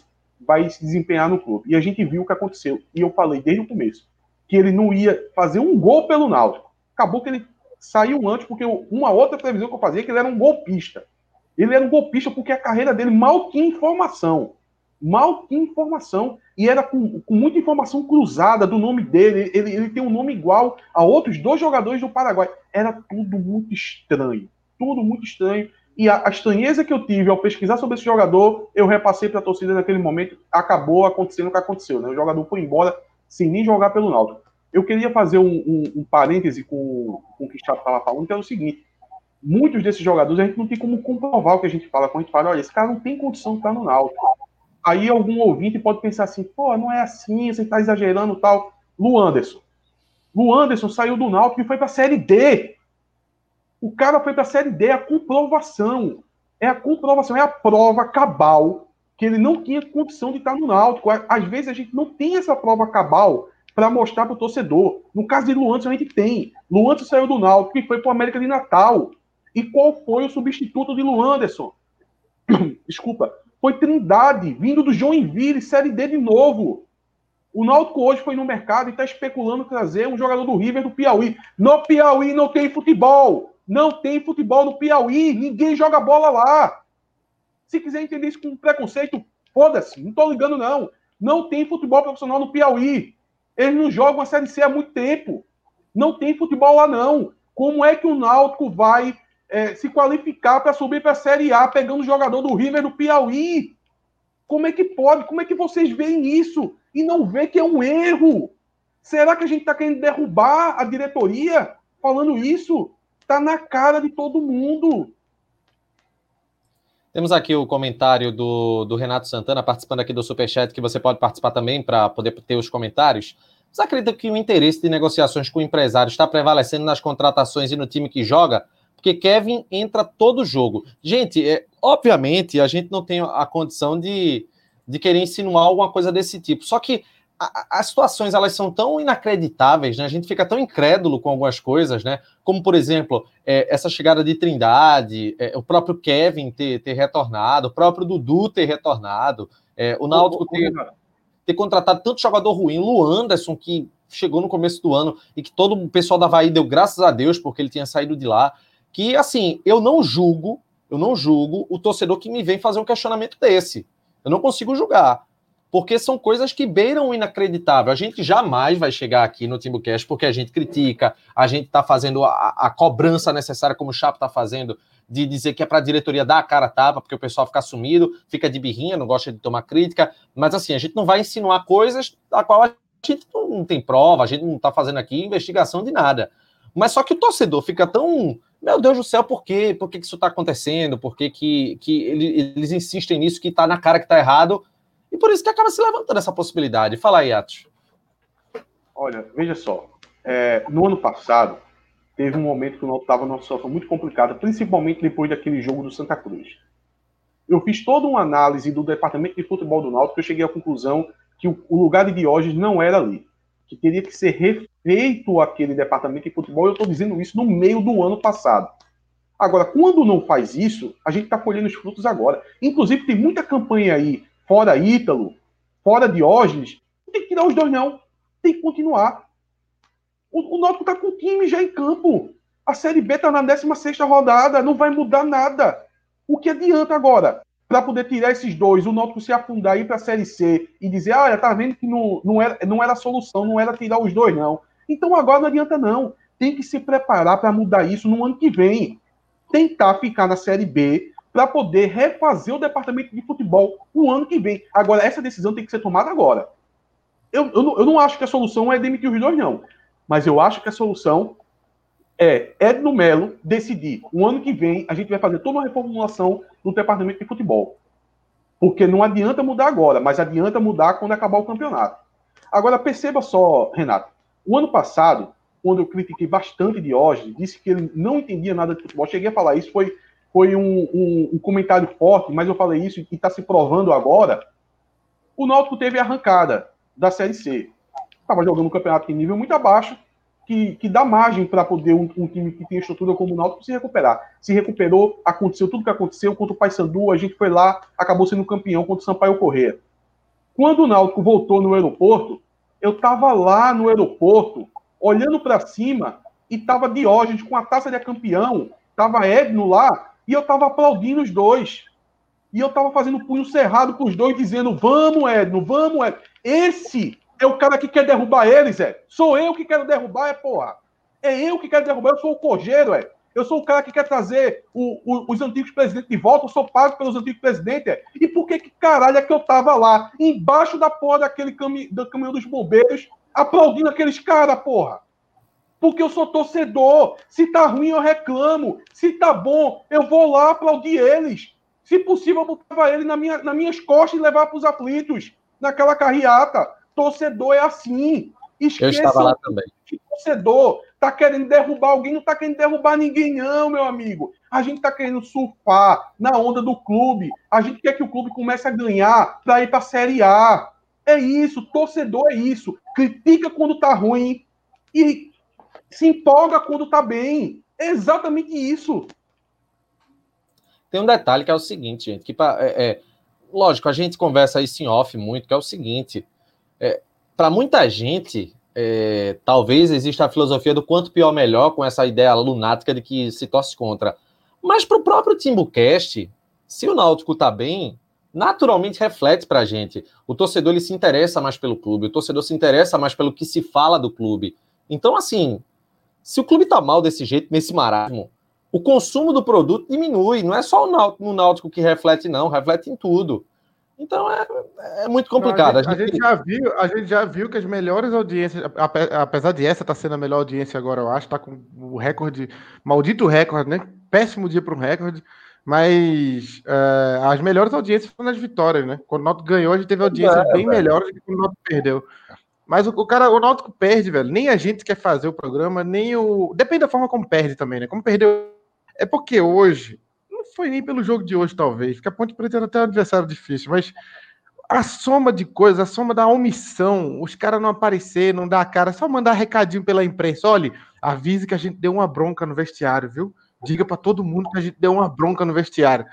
S3: vai se desempenhar no clube. E a gente viu o que aconteceu. E eu falei desde o começo que ele não ia fazer um gol pelo Náutico. Acabou que ele saiu antes, porque uma outra previsão que eu fazia é que ele era um golpista. Ele era um golpista porque a carreira dele mal tinha informação. Mal tinha informação. E era com, com muita informação cruzada do nome dele. Ele, ele tem um nome igual a outros dois jogadores do Paraguai. Era tudo muito estranho. Tudo muito estranho. E a, a estranheza que eu tive ao pesquisar sobre esse jogador, eu repassei para a torcida naquele momento. Acabou acontecendo o que aconteceu. Né? O jogador foi embora sem nem jogar pelo Náutico. Eu queria fazer um, um, um parêntese com, com o que o Chapo estava falando, que é o seguinte: muitos desses jogadores a gente não tem como comprovar o que a gente fala. Quando a gente fala, olha, esse cara não tem condição de estar no Náutico. Aí algum ouvinte pode pensar assim, pô, não é assim, você está exagerando tal. Lu Anderson. Lu Anderson saiu do Náutico e foi para a Série D. O cara foi para a Série D, é a comprovação. É a comprovação, é a prova cabal que ele não tinha condição de estar no Náutico. Às vezes a gente não tem essa prova cabal para mostrar para o torcedor. No caso de Luantes, a gente tem. Luantes saiu do Náutico e foi para o América de Natal. E qual foi o substituto de Luanderson? *coughs* Desculpa. Foi Trindade, vindo do Joinville, Série D de novo. O Náutico hoje foi no mercado e está especulando trazer um jogador do River do Piauí. No Piauí não tem futebol. Não tem futebol no Piauí. Ninguém joga bola lá. Se quiser entender isso com preconceito, foda-se. Não estou ligando, não. Não tem futebol profissional no Piauí. Eles não jogam a Série C há muito tempo. Não tem futebol lá, não. Como é que o Náutico vai é, se qualificar para subir para a Série A pegando jogador do River do Piauí? Como é que pode? Como é que vocês veem isso e não vê que é um erro? Será que a gente está querendo derrubar a diretoria falando isso? Está na cara de todo mundo.
S1: Temos aqui o comentário do, do Renato Santana participando aqui do Superchat, que você pode participar também para poder ter os comentários. Você acredita que o interesse de negociações com o empresário está prevalecendo nas contratações e no time que joga? Porque Kevin entra todo jogo. Gente, é, obviamente a gente não tem a condição de, de querer insinuar alguma coisa desse tipo. Só que a, as situações elas são tão inacreditáveis, né? A gente fica tão incrédulo com algumas coisas, né? Como, por exemplo, é, essa chegada de Trindade, é, o próprio Kevin ter, ter retornado, o próprio Dudu ter retornado, é, o Náutico ter, ter contratado tanto jogador ruim, o Anderson, que chegou no começo do ano e que todo o pessoal da Havaí deu graças a Deus porque ele tinha saído de lá. Que, assim, eu não julgo, eu não julgo o torcedor que me vem fazer um questionamento desse. Eu não consigo julgar porque são coisas que beiram o inacreditável. A gente jamais vai chegar aqui no Timbucast porque a gente critica, a gente está fazendo a, a, cobrança necessária, como o Chapo está fazendo, de dizer que é para a diretoria dar a cara a tapa, porque o pessoal fica sumido, fica de birrinha, não gosta de tomar crítica. Mas assim, a gente não vai insinuar coisas da qual a gente não tem prova, a gente não está fazendo aqui investigação de nada. Mas só que o torcedor fica tão. Meu Deus do céu, por quê? Por que, que isso está acontecendo? Por que, que, que eles insistem nisso que está na cara que está errado? E por isso que acaba se levantando essa possibilidade. Fala aí, Atos.
S3: Olha, veja só. É, no ano passado, teve um momento que o Náutico estava numa situação muito complicada, principalmente depois daquele jogo do Santa Cruz. Eu fiz toda uma análise do departamento de futebol do Náutico, eu cheguei à conclusão que o, o lugar de Diógenes não era ali, que teria que ser refeito aquele departamento de futebol. Eu estou dizendo isso no meio do ano passado. Agora, quando não faz isso, a gente está colhendo os frutos agora. Inclusive, tem muita campanha aí fora Ítalo, fora Diógenes, não tem que tirar os dois, não. Tem que continuar. O, o Náutico está com o time já em campo. A Série B está na 16 rodada, não vai mudar nada. O que adianta agora? Para poder tirar esses dois, o Náutico se afundar aí para a Série C e dizer, ah, tá vendo que não, não, era, não era solução, não era tirar os dois, não. Então agora não adianta, não. Tem que se preparar para mudar isso no ano que vem. Tentar ficar na Série B, para poder refazer o departamento de futebol o ano que vem. Agora, essa decisão tem que ser tomada agora. Eu, eu, não, eu não acho que a solução é demitir os dois, não. Mas eu acho que a solução é Edno Melo decidir. O ano que vem a gente vai fazer toda uma reformulação no departamento de futebol. Porque não adianta mudar agora, mas adianta mudar quando acabar o campeonato. Agora, perceba só, Renato. O ano passado, quando eu critiquei bastante Diógenes, disse que ele não entendia nada de futebol, cheguei a falar isso, foi foi um, um, um comentário forte, mas eu falei isso e está se provando agora. O Náutico teve a arrancada da Série C. Estava jogando um campeonato em nível muito abaixo, que, que dá margem para poder um, um, time que tem estrutura como o Náutico se recuperar. Se recuperou, aconteceu tudo que aconteceu contra o Paysandu, a gente foi lá, acabou sendo campeão contra o Sampaio Corrêa. Quando o Náutico voltou no aeroporto, eu estava lá no aeroporto, olhando para cima, e estava Diógenes com a taça de campeão, estava Edno lá, e eu tava aplaudindo os dois. E eu tava fazendo punho cerrado com os dois, dizendo: vamos, Edno, vamos, Edno. Esse é o cara que quer derrubar eles, é. Sou eu que quero derrubar, é porra. É eu que quero derrubar, eu sou o cojeiro, é. Eu sou o cara que quer trazer o, o, os antigos presidentes de volta, eu sou pago pelos antigos presidentes. É. E por que que caralho é que eu tava lá, embaixo da porra daquele cami do caminhão dos bombeiros, aplaudindo aqueles caras, porra? Porque eu sou torcedor. Se tá ruim, eu reclamo. Se tá bom, eu vou lá aplaudir eles. Se possível, eu botava ele na minha, nas minhas costas e levar para os aflitos. Naquela carreata. Torcedor é assim.
S1: Esqueça eu estava lá também.
S3: Torcedor tá querendo derrubar alguém, não tá querendo derrubar ninguém, não, meu amigo. A gente tá querendo surfar na onda do clube. A gente quer que o clube comece a ganhar para ir para a Série A. É isso, torcedor é isso. Critica quando tá ruim e se empolga quando tá bem. É exatamente isso.
S1: tem um detalhe que é o seguinte, gente, que é, é, lógico, a gente conversa isso em off muito, que é o seguinte, é, para muita gente, é, talvez exista a filosofia do quanto pior melhor, com essa ideia lunática de que se torce contra. Mas para o próprio Timbucast, se o Náutico está bem, naturalmente reflete para a gente. O torcedor ele se interessa mais pelo clube, o torcedor se interessa mais pelo que se fala do clube. Então, assim, se o clube está mal desse jeito, nesse marasmo, o consumo do produto diminui. Não é só o náutico, no náutico que reflete, não, reflete em tudo. Então é, é muito complicado.
S2: a, gente, a, gente, já viu, a gente já viu que as melhores audiências, apesar de essa estar tá sendo a melhor audiência agora, eu acho, está com o recorde, maldito recorde, né? Péssimo dia para um recorde. Mas é, as melhores audiências foram nas vitórias, né? Quando o Náutico ganhou, a gente teve audiências é, bem velho. melhores do que quando o Náutico perdeu. Mas o, o, cara, o Náutico perde, velho. Nem a gente quer fazer o programa, nem o. Depende da forma como perde também, né? Como perdeu. É porque hoje, não foi nem pelo jogo de hoje, talvez, porque a Ponte Preta era até um adversário difícil, mas a soma de coisas, a soma da omissão, os caras não aparecer, não dar a cara, só mandar recadinho pela imprensa. Olha, avise que a gente deu uma bronca no vestiário, viu? diga para todo mundo que a gente deu uma bronca no vestiário.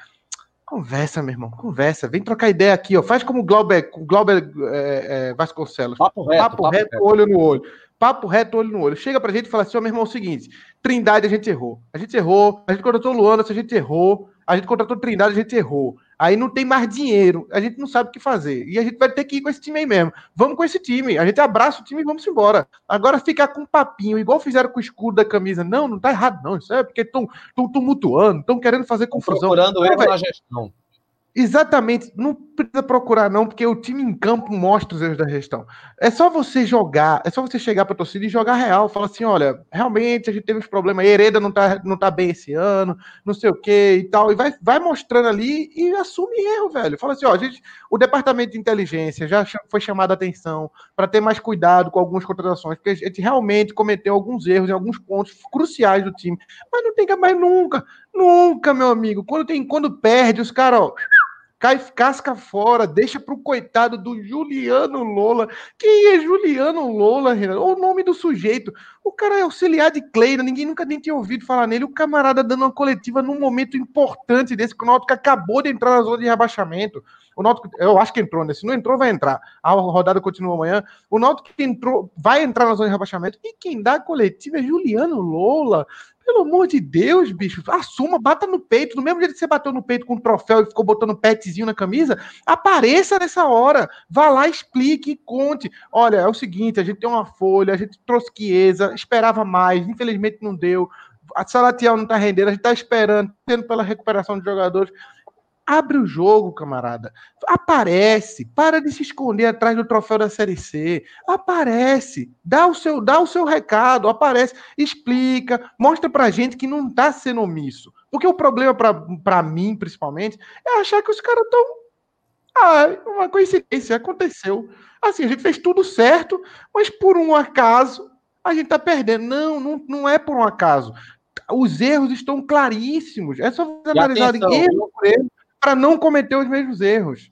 S2: Conversa, meu irmão, conversa. Vem trocar ideia aqui, ó. Faz como o Glauber, Glauber é, é, Vasconcelos.
S1: Papo reto,
S2: papo, papo reto, reto, olho no olho. Papo reto, olho no olho. Chega pra gente e fala assim, ó, meu irmão, é o seguinte, Trindade a gente errou. A gente errou, a gente contratou Luana, a gente errou, a gente contratou Trindade, a gente errou. Aí não tem mais dinheiro, a gente não sabe o que fazer. E a gente vai ter que ir com esse time aí mesmo. Vamos com esse time. A gente abraça o time e vamos embora. Agora ficar com um papinho, igual fizeram com o escudo da camisa. Não, não tá errado, não. Isso é porque estão tumultuando, estão querendo fazer confusão.
S1: Procurando erro na gestão.
S2: Exatamente, não precisa procurar não, porque o time em campo mostra os erros da gestão. É só você jogar, é só você chegar para a torcida e jogar real, falar assim, olha, realmente a gente teve uns problemas, Hereda não tá, não tá bem esse ano, não sei o que e tal, e vai, vai mostrando ali e assume erro, velho. Fala assim, ó, gente, o departamento de inteligência já foi chamado a atenção para ter mais cuidado com algumas contratações, porque a gente realmente cometeu alguns erros em alguns pontos cruciais do time, mas não tem que mais nunca, nunca, meu amigo. Quando tem, quando perde, os caras, ó, cai casca fora, deixa pro coitado do Juliano Lola. Quem é Juliano Lola, Renan? O nome do sujeito. O cara é auxiliar de Cleina, ninguém nunca nem tinha ouvido falar nele. O camarada dando uma coletiva num momento importante desse, que o Náutico acabou de entrar na zona de rebaixamento. O Náutico, eu acho que entrou, né? Se não entrou, vai entrar. A rodada continua amanhã. O Náutico entrou, vai entrar na zona de rebaixamento. E quem dá a coletiva é Juliano Lola. Pelo amor de Deus, bicho, assuma, bata no peito. Do mesmo jeito que você bateu no peito com o troféu e ficou botando petzinho na camisa, apareça nessa hora. Vá lá, explique conte. Olha, é o seguinte: a gente tem uma folha, a gente trouxe Chiesa, esperava mais, infelizmente não deu. A Salatiel não tá rendendo, a gente tá esperando, tendo pela recuperação de jogadores. Abre o jogo, camarada. Aparece. Para de se esconder atrás do troféu da Série C. Aparece. Dá o seu, dá o seu recado. Aparece. Explica. Mostra pra gente que não tá sendo omisso. Porque o problema para mim, principalmente, é achar que os caras estão. Ah, uma coincidência. Aconteceu. Assim, a gente fez tudo certo, mas por um acaso a gente tá perdendo. Não, não, não é por um acaso. Os erros estão claríssimos. É só você analisar erro por erro para não cometer os mesmos erros.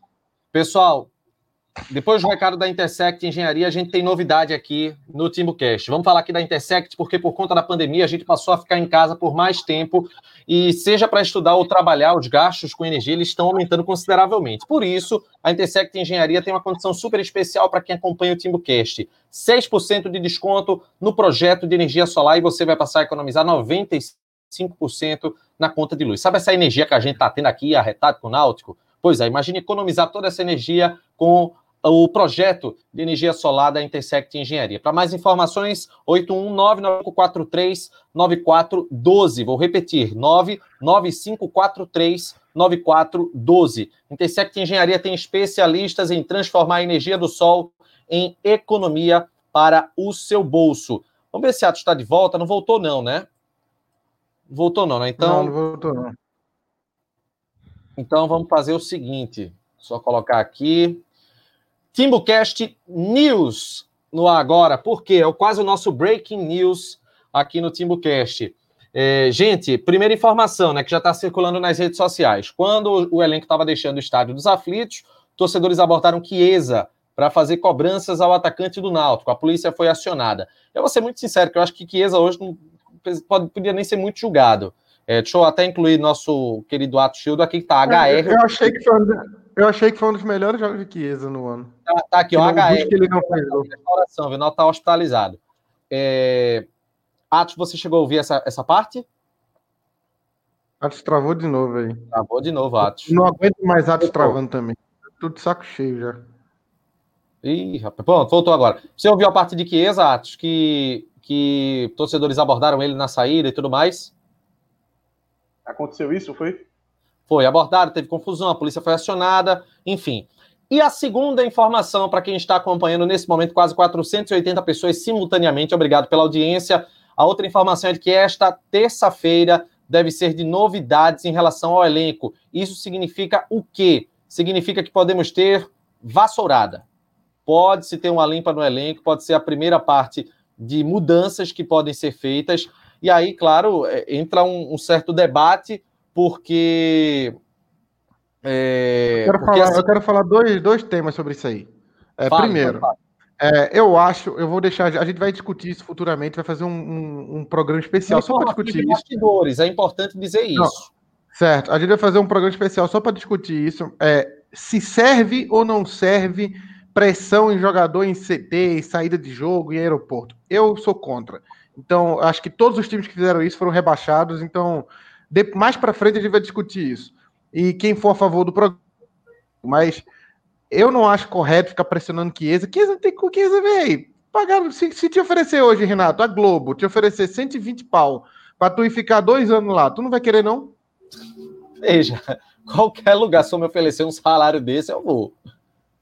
S1: Pessoal, depois do recado da Intersect Engenharia, a gente tem novidade aqui no TimbuCast. Vamos falar aqui da Intersect, porque por conta da pandemia a gente passou a ficar em casa por mais tempo e seja para estudar ou trabalhar, os gastos com energia eles estão aumentando consideravelmente. Por isso, a Intersect Engenharia tem uma condição super especial para quem acompanha o TimbuCast. 6% de desconto no projeto de energia solar e você vai passar a economizar 95 5% na conta de luz. Sabe essa energia que a gente está tendo aqui, arretado com o Náutico? Pois é, imagine economizar toda essa energia com o projeto de energia solar da Intersect Engenharia. Para mais informações, 819-9543-9412. Vou repetir, 99543-9412. Intersect Engenharia tem especialistas em transformar a energia do sol em economia para o seu bolso. Vamos ver se Atos está de volta. Não voltou, não, né? Voltou não, né? Então,
S2: não, não voltou não.
S1: Então vamos fazer o seguinte, só colocar aqui Timbucast News no agora, porque é quase o nosso breaking news aqui no Timbucast. É, gente, primeira informação, né, que já está circulando nas redes sociais. Quando o elenco estava deixando o estádio dos aflitos, torcedores abordaram Chiesa para fazer cobranças ao atacante do Náutico. A polícia foi acionada. Eu vou ser muito sincero, que eu acho que Chiesa hoje não pode, podia nem ser muito julgado. É, deixa eu até incluir nosso querido Ato Shield aqui, que tá HR.
S2: Eu achei que foi, eu achei que foi um dos melhores jogos de Chiesa no ano.
S1: Tá, tá aqui, ó, HR. Que ele não fez. Restauração, viu? Não tá hospitalizado. É... Atos, você chegou a ouvir essa, essa parte?
S2: Atos travou de novo aí.
S1: Travou de novo, Atos.
S2: Não aguento mais Atos travando também. Tudo de saco cheio já.
S1: Ih, rapaz. Pronto, voltou agora. Você ouviu a parte de Chiesa, Atos, que, que torcedores abordaram ele na saída e tudo mais?
S3: Aconteceu isso, foi?
S1: Foi abordado, teve confusão, a polícia foi acionada, enfim. E a segunda informação, para quem está acompanhando nesse momento, quase 480 pessoas simultaneamente, obrigado pela audiência. A outra informação é de que esta terça-feira deve ser de novidades em relação ao elenco. Isso significa o quê? Significa que podemos ter vassourada. Pode-se ter uma limpa no elenco, pode ser a primeira parte de mudanças que podem ser feitas. E aí, claro, é, entra um, um certo debate, porque.
S2: É, eu quero porque falar, assim... eu quero falar dois, dois temas sobre isso aí. É, primeiro. É, eu acho, eu vou deixar, a gente vai discutir isso futuramente, vai fazer um, um, um programa especial Não, só para discutir isso.
S1: É importante dizer Não, isso.
S2: Certo, a gente vai fazer um programa especial só para discutir isso. É, se serve ou não serve pressão em jogador em CT, em saída de jogo, em aeroporto. Eu sou contra. Então, acho que todos os times que fizeram isso foram rebaixados. Então, mais para frente a gente vai discutir isso. E quem for a favor do programa. Mas eu não acho correto ficar pressionando Chiesa. Chiesa tem com Chiesa, velho. Pagaram, se, se, te oferecer hoje, Renato, a Globo, te oferecer 120 pau pra tu ir ficar dois anos lá, tu não vai querer, não?
S1: Veja, *laughs* qualquer lugar, se eu me oferecer um salário desse, eu vou.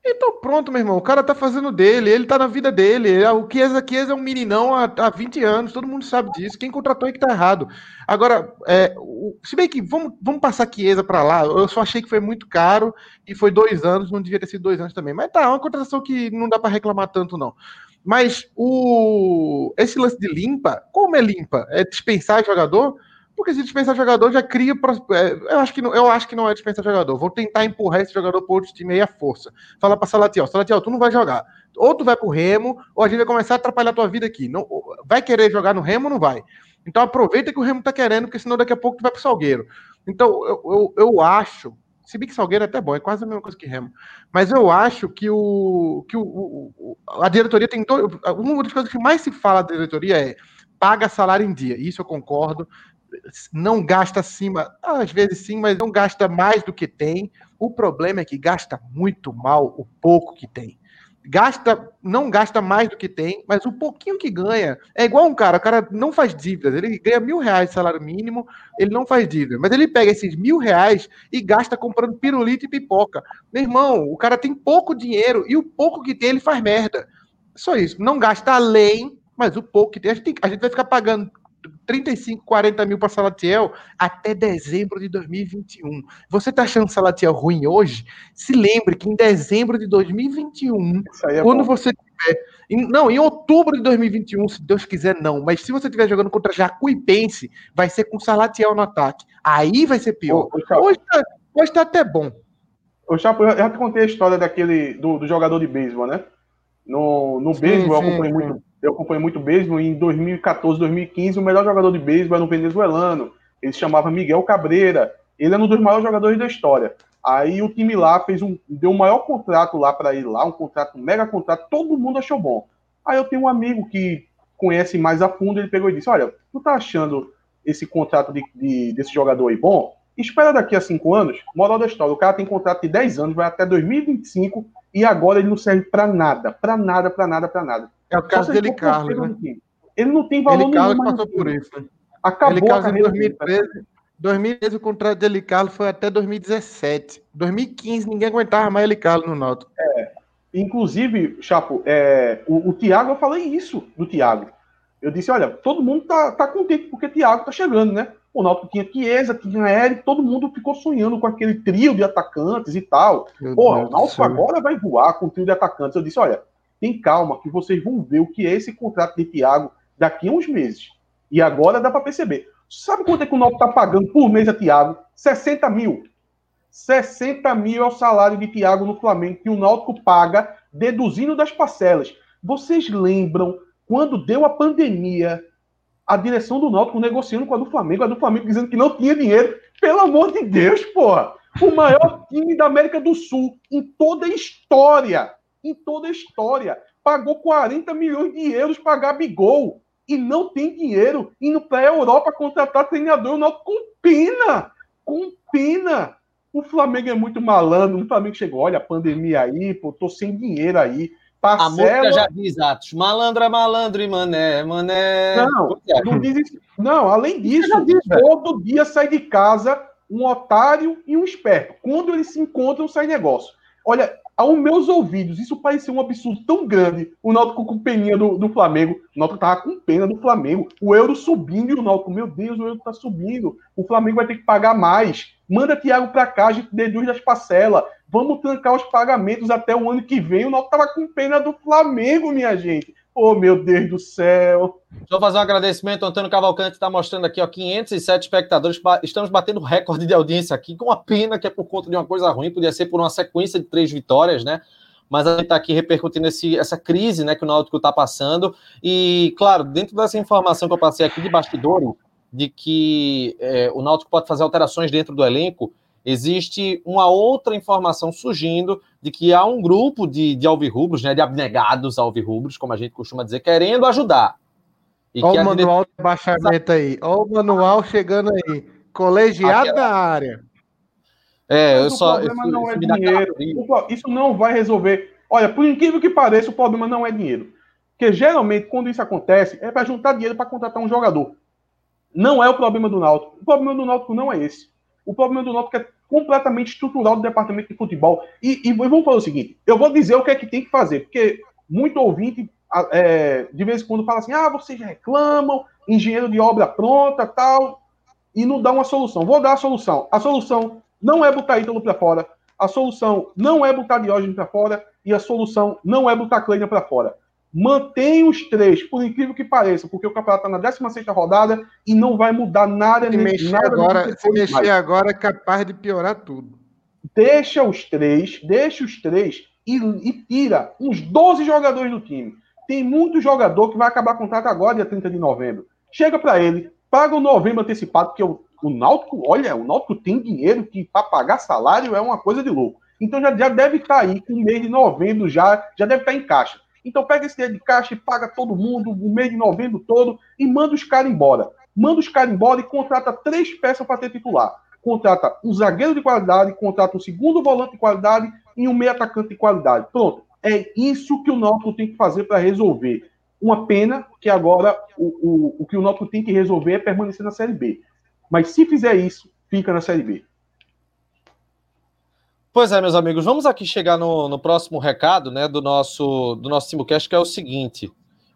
S2: Então pronto, meu irmão. O cara tá fazendo dele, ele tá na vida dele. É, o Chiesa, Chiesa é um meninão há, há 20 anos, todo mundo sabe disso. Quem contratou é que tá errado. Agora, é, o, se bem que vamos, vamos passar Chiesa para lá, eu só achei que foi muito caro e foi dois anos, não devia ter sido dois anos também. Mas tá, é uma contratação que não dá para reclamar tanto, não. Mas o esse lance de limpa, como é limpa? É dispensar jogador? Porque se dispensar jogador, já cria. É, eu acho que não, eu acho que não é dispensar jogador. Vou tentar empurrar esse jogador para outro time aí à força. Falar para Salatiel, Salatiel, tu não vai jogar. Ou tu vai pro Remo, ou a gente vai começar a atrapalhar a tua vida aqui. Não, vai querer jogar no Remo ou não vai? Então aproveita que o Remo tá querendo, porque senão daqui a pouco tu vai pro Salgueiro. Então eu, eu, eu acho, se bem que Salgueiro é até bom, é quase a mesma coisa que Remo. Mas eu acho que o que o, o a diretoria tem uma das coisas que mais se fala da diretoria é paga salário em dia. Isso eu concordo não gasta acima, às vezes sim, mas não gasta mais do que tem. O problema é que gasta muito mal o pouco que tem. Gasta, não gasta mais do que tem, mas o pouquinho que ganha é igual um cara. O cara não faz dívidas, ele ganha mil reais de salário mínimo, ele não faz dívida, mas ele pega esses mil reais e gasta comprando pirulito e pipoca. Meu irmão, o cara tem pouco dinheiro e o pouco que tem ele faz merda. Só isso. Não gasta além, mas o pouco que tem. A gente, tem, a gente vai ficar pagando 35, 40 mil para Salatiel até dezembro de 2021. Você tá achando Salatiel ruim hoje? Se lembre que em dezembro de 2021, é quando bom. você tiver. Em, não, em outubro de 2021, se Deus quiser, não. Mas se você estiver jogando contra Jacuipense, vai ser com Salatiel no ataque. Aí vai ser pior. Ô, ô, hoje, tá, hoje tá até bom.
S3: Ô, Chapo, eu já te contei a história daquele do, do jogador de beisebol, né? No, no beisebol, eu acompanhei muito eu acompanho muito beisebol. Em 2014, 2015, o melhor jogador de beisebol era um venezuelano. Ele se chamava Miguel Cabreira. Ele é um dos maiores jogadores da história. Aí o time lá fez um, deu o um maior contrato lá para ele lá, um contrato, um mega contrato, todo mundo achou bom. Aí eu tenho um amigo que conhece mais a fundo, ele pegou e disse: Olha, tu tá achando esse contrato de, de, desse jogador aí bom? Espera daqui a cinco anos. Moral da história: o cara tem contrato de 10 anos, vai até 2025 e agora ele não serve para nada, para nada, para nada, para nada.
S2: É o caso dele, Carlos. Né?
S3: Ele não tem valor
S2: ele Carlos passou por isso. Né?
S3: Acabou ele
S2: Carlos em 2013. 2013 o contrato de Eli Carlos foi até 2017. 2015 ninguém aguentava mais Eli Carlos no Náutico.
S3: É. Inclusive, Chapo, é, o, o Thiago, eu falei isso do Thiago. Eu disse, olha, todo mundo tá, tá contente porque o Thiago tá chegando, né? O Náutico tinha Chiesa, tinha Eric, todo mundo ficou sonhando com aquele trio de atacantes e tal. Meu Porra, o Náutico agora vai voar com o trio de atacantes. Eu disse, olha, tem calma, que vocês vão ver o que é esse contrato de Thiago daqui a uns meses. E agora dá para perceber. Sabe quanto é que o Náutico está pagando por mês a Thiago? 60 mil. 60 mil é o salário de Thiago no Flamengo, que o Náutico paga deduzindo das parcelas. Vocês lembram quando deu a pandemia, a direção do Náutico negociando com a do Flamengo, a do Flamengo dizendo que não tinha dinheiro. Pelo amor de Deus, porra! O maior time da América do Sul em toda a história, em toda a história, pagou 40 milhões de euros para Gabigol e não tem dinheiro indo para a Europa contratar treinador. O Náutico com pena, com pena. O Flamengo é muito malandro. O Flamengo chegou, olha, a pandemia aí, pô, tô sem dinheiro aí.
S1: Parcela... A música já diz, Atos. Malandro é malandro e mané, mané.
S3: Não, é. não diz. Não, além disso, diz, todo dia sai de casa um otário e um esperto. Quando eles se encontram, sai negócio. Olha, aos meus ouvidos, isso parecia um absurdo tão grande. O Náutico com peninha do, do Flamengo. O Náutico tava com pena do Flamengo. O euro subindo e o Náutico, meu Deus, o euro tá subindo. O Flamengo vai ter que pagar mais. Manda Thiago para cá, a gente deduz das parcelas. Vamos trancar os pagamentos até o ano que vem. O Náutico tava com pena do Flamengo, minha gente. Oh, meu Deus do céu.
S1: Eu fazer um agradecimento. Antônio Cavalcante está mostrando aqui, ó, 507 espectadores. Estamos batendo recorde de audiência aqui, com a pena que é por conta de uma coisa ruim, podia ser por uma sequência de três vitórias, né? Mas a gente está aqui repercutindo esse, essa crise né, que o Náutico está passando. E, claro, dentro dessa informação que eu passei aqui de bastidor, de que é, o Náutico pode fazer alterações dentro do elenco, existe uma outra informação surgindo de que há um grupo de, de alvirrubros, né, de abnegados alvirrubros, como a gente costuma dizer, querendo ajudar.
S2: Olha o manual de baixamento aí. Olha o manual chegando aí. Colegiado Aquela... na área.
S3: É, Mas eu só. O problema não é dinheiro. Isso não vai resolver. Olha, por incrível que pareça, o problema não é dinheiro. Porque geralmente, quando isso acontece, é para juntar dinheiro para contratar um jogador. Não é o problema do Náutico. O problema do Náutico não é esse. O problema do Náutico é completamente estrutural do departamento de futebol. E, e vamos falar o seguinte: eu vou dizer o que é que tem que fazer, porque muito ouvinte é, de vez em quando fala assim: ah, vocês reclamam, engenheiro de obra pronta, tal, e não dá uma solução. Vou dar a solução. A solução não é botar Ítalo para fora, a solução não é botar Diógenes para fora, e a solução não é botar Kleiner para fora. Mantém os três, por incrível que pareça, porque o campeonato está na 16 rodada e não vai mudar nada.
S2: Se mexer, nada agora, se mexer agora é capaz de piorar tudo.
S3: Deixa os três, deixa os três e, e, tira uns 12 jogadores do time. Tem muito jogador que vai acabar contrato agora, dia 30 de novembro. Chega para ele, paga o novembro antecipado, porque o, o Náutico, olha, o Náutico tem dinheiro que para pagar salário é uma coisa de louco. Então já, já deve estar tá aí, com o mês de novembro já, já deve estar tá em caixa. Então pega esse dinheiro de caixa e paga todo mundo o mês de novembro todo e manda os caras embora. Manda os caras embora e contrata três peças para ter titular. Contrata um zagueiro de qualidade, contrata um segundo volante de qualidade e um meio atacante de qualidade. Pronto. É isso que o Náutico tem que fazer para resolver. Uma pena que agora o, o, o que o Náutico tem que resolver é permanecer na Série B. Mas se fizer isso, fica na Série B.
S1: Pois é, meus amigos, vamos aqui chegar no, no próximo recado né, do nosso do nosso Simulcast, que é o seguinte.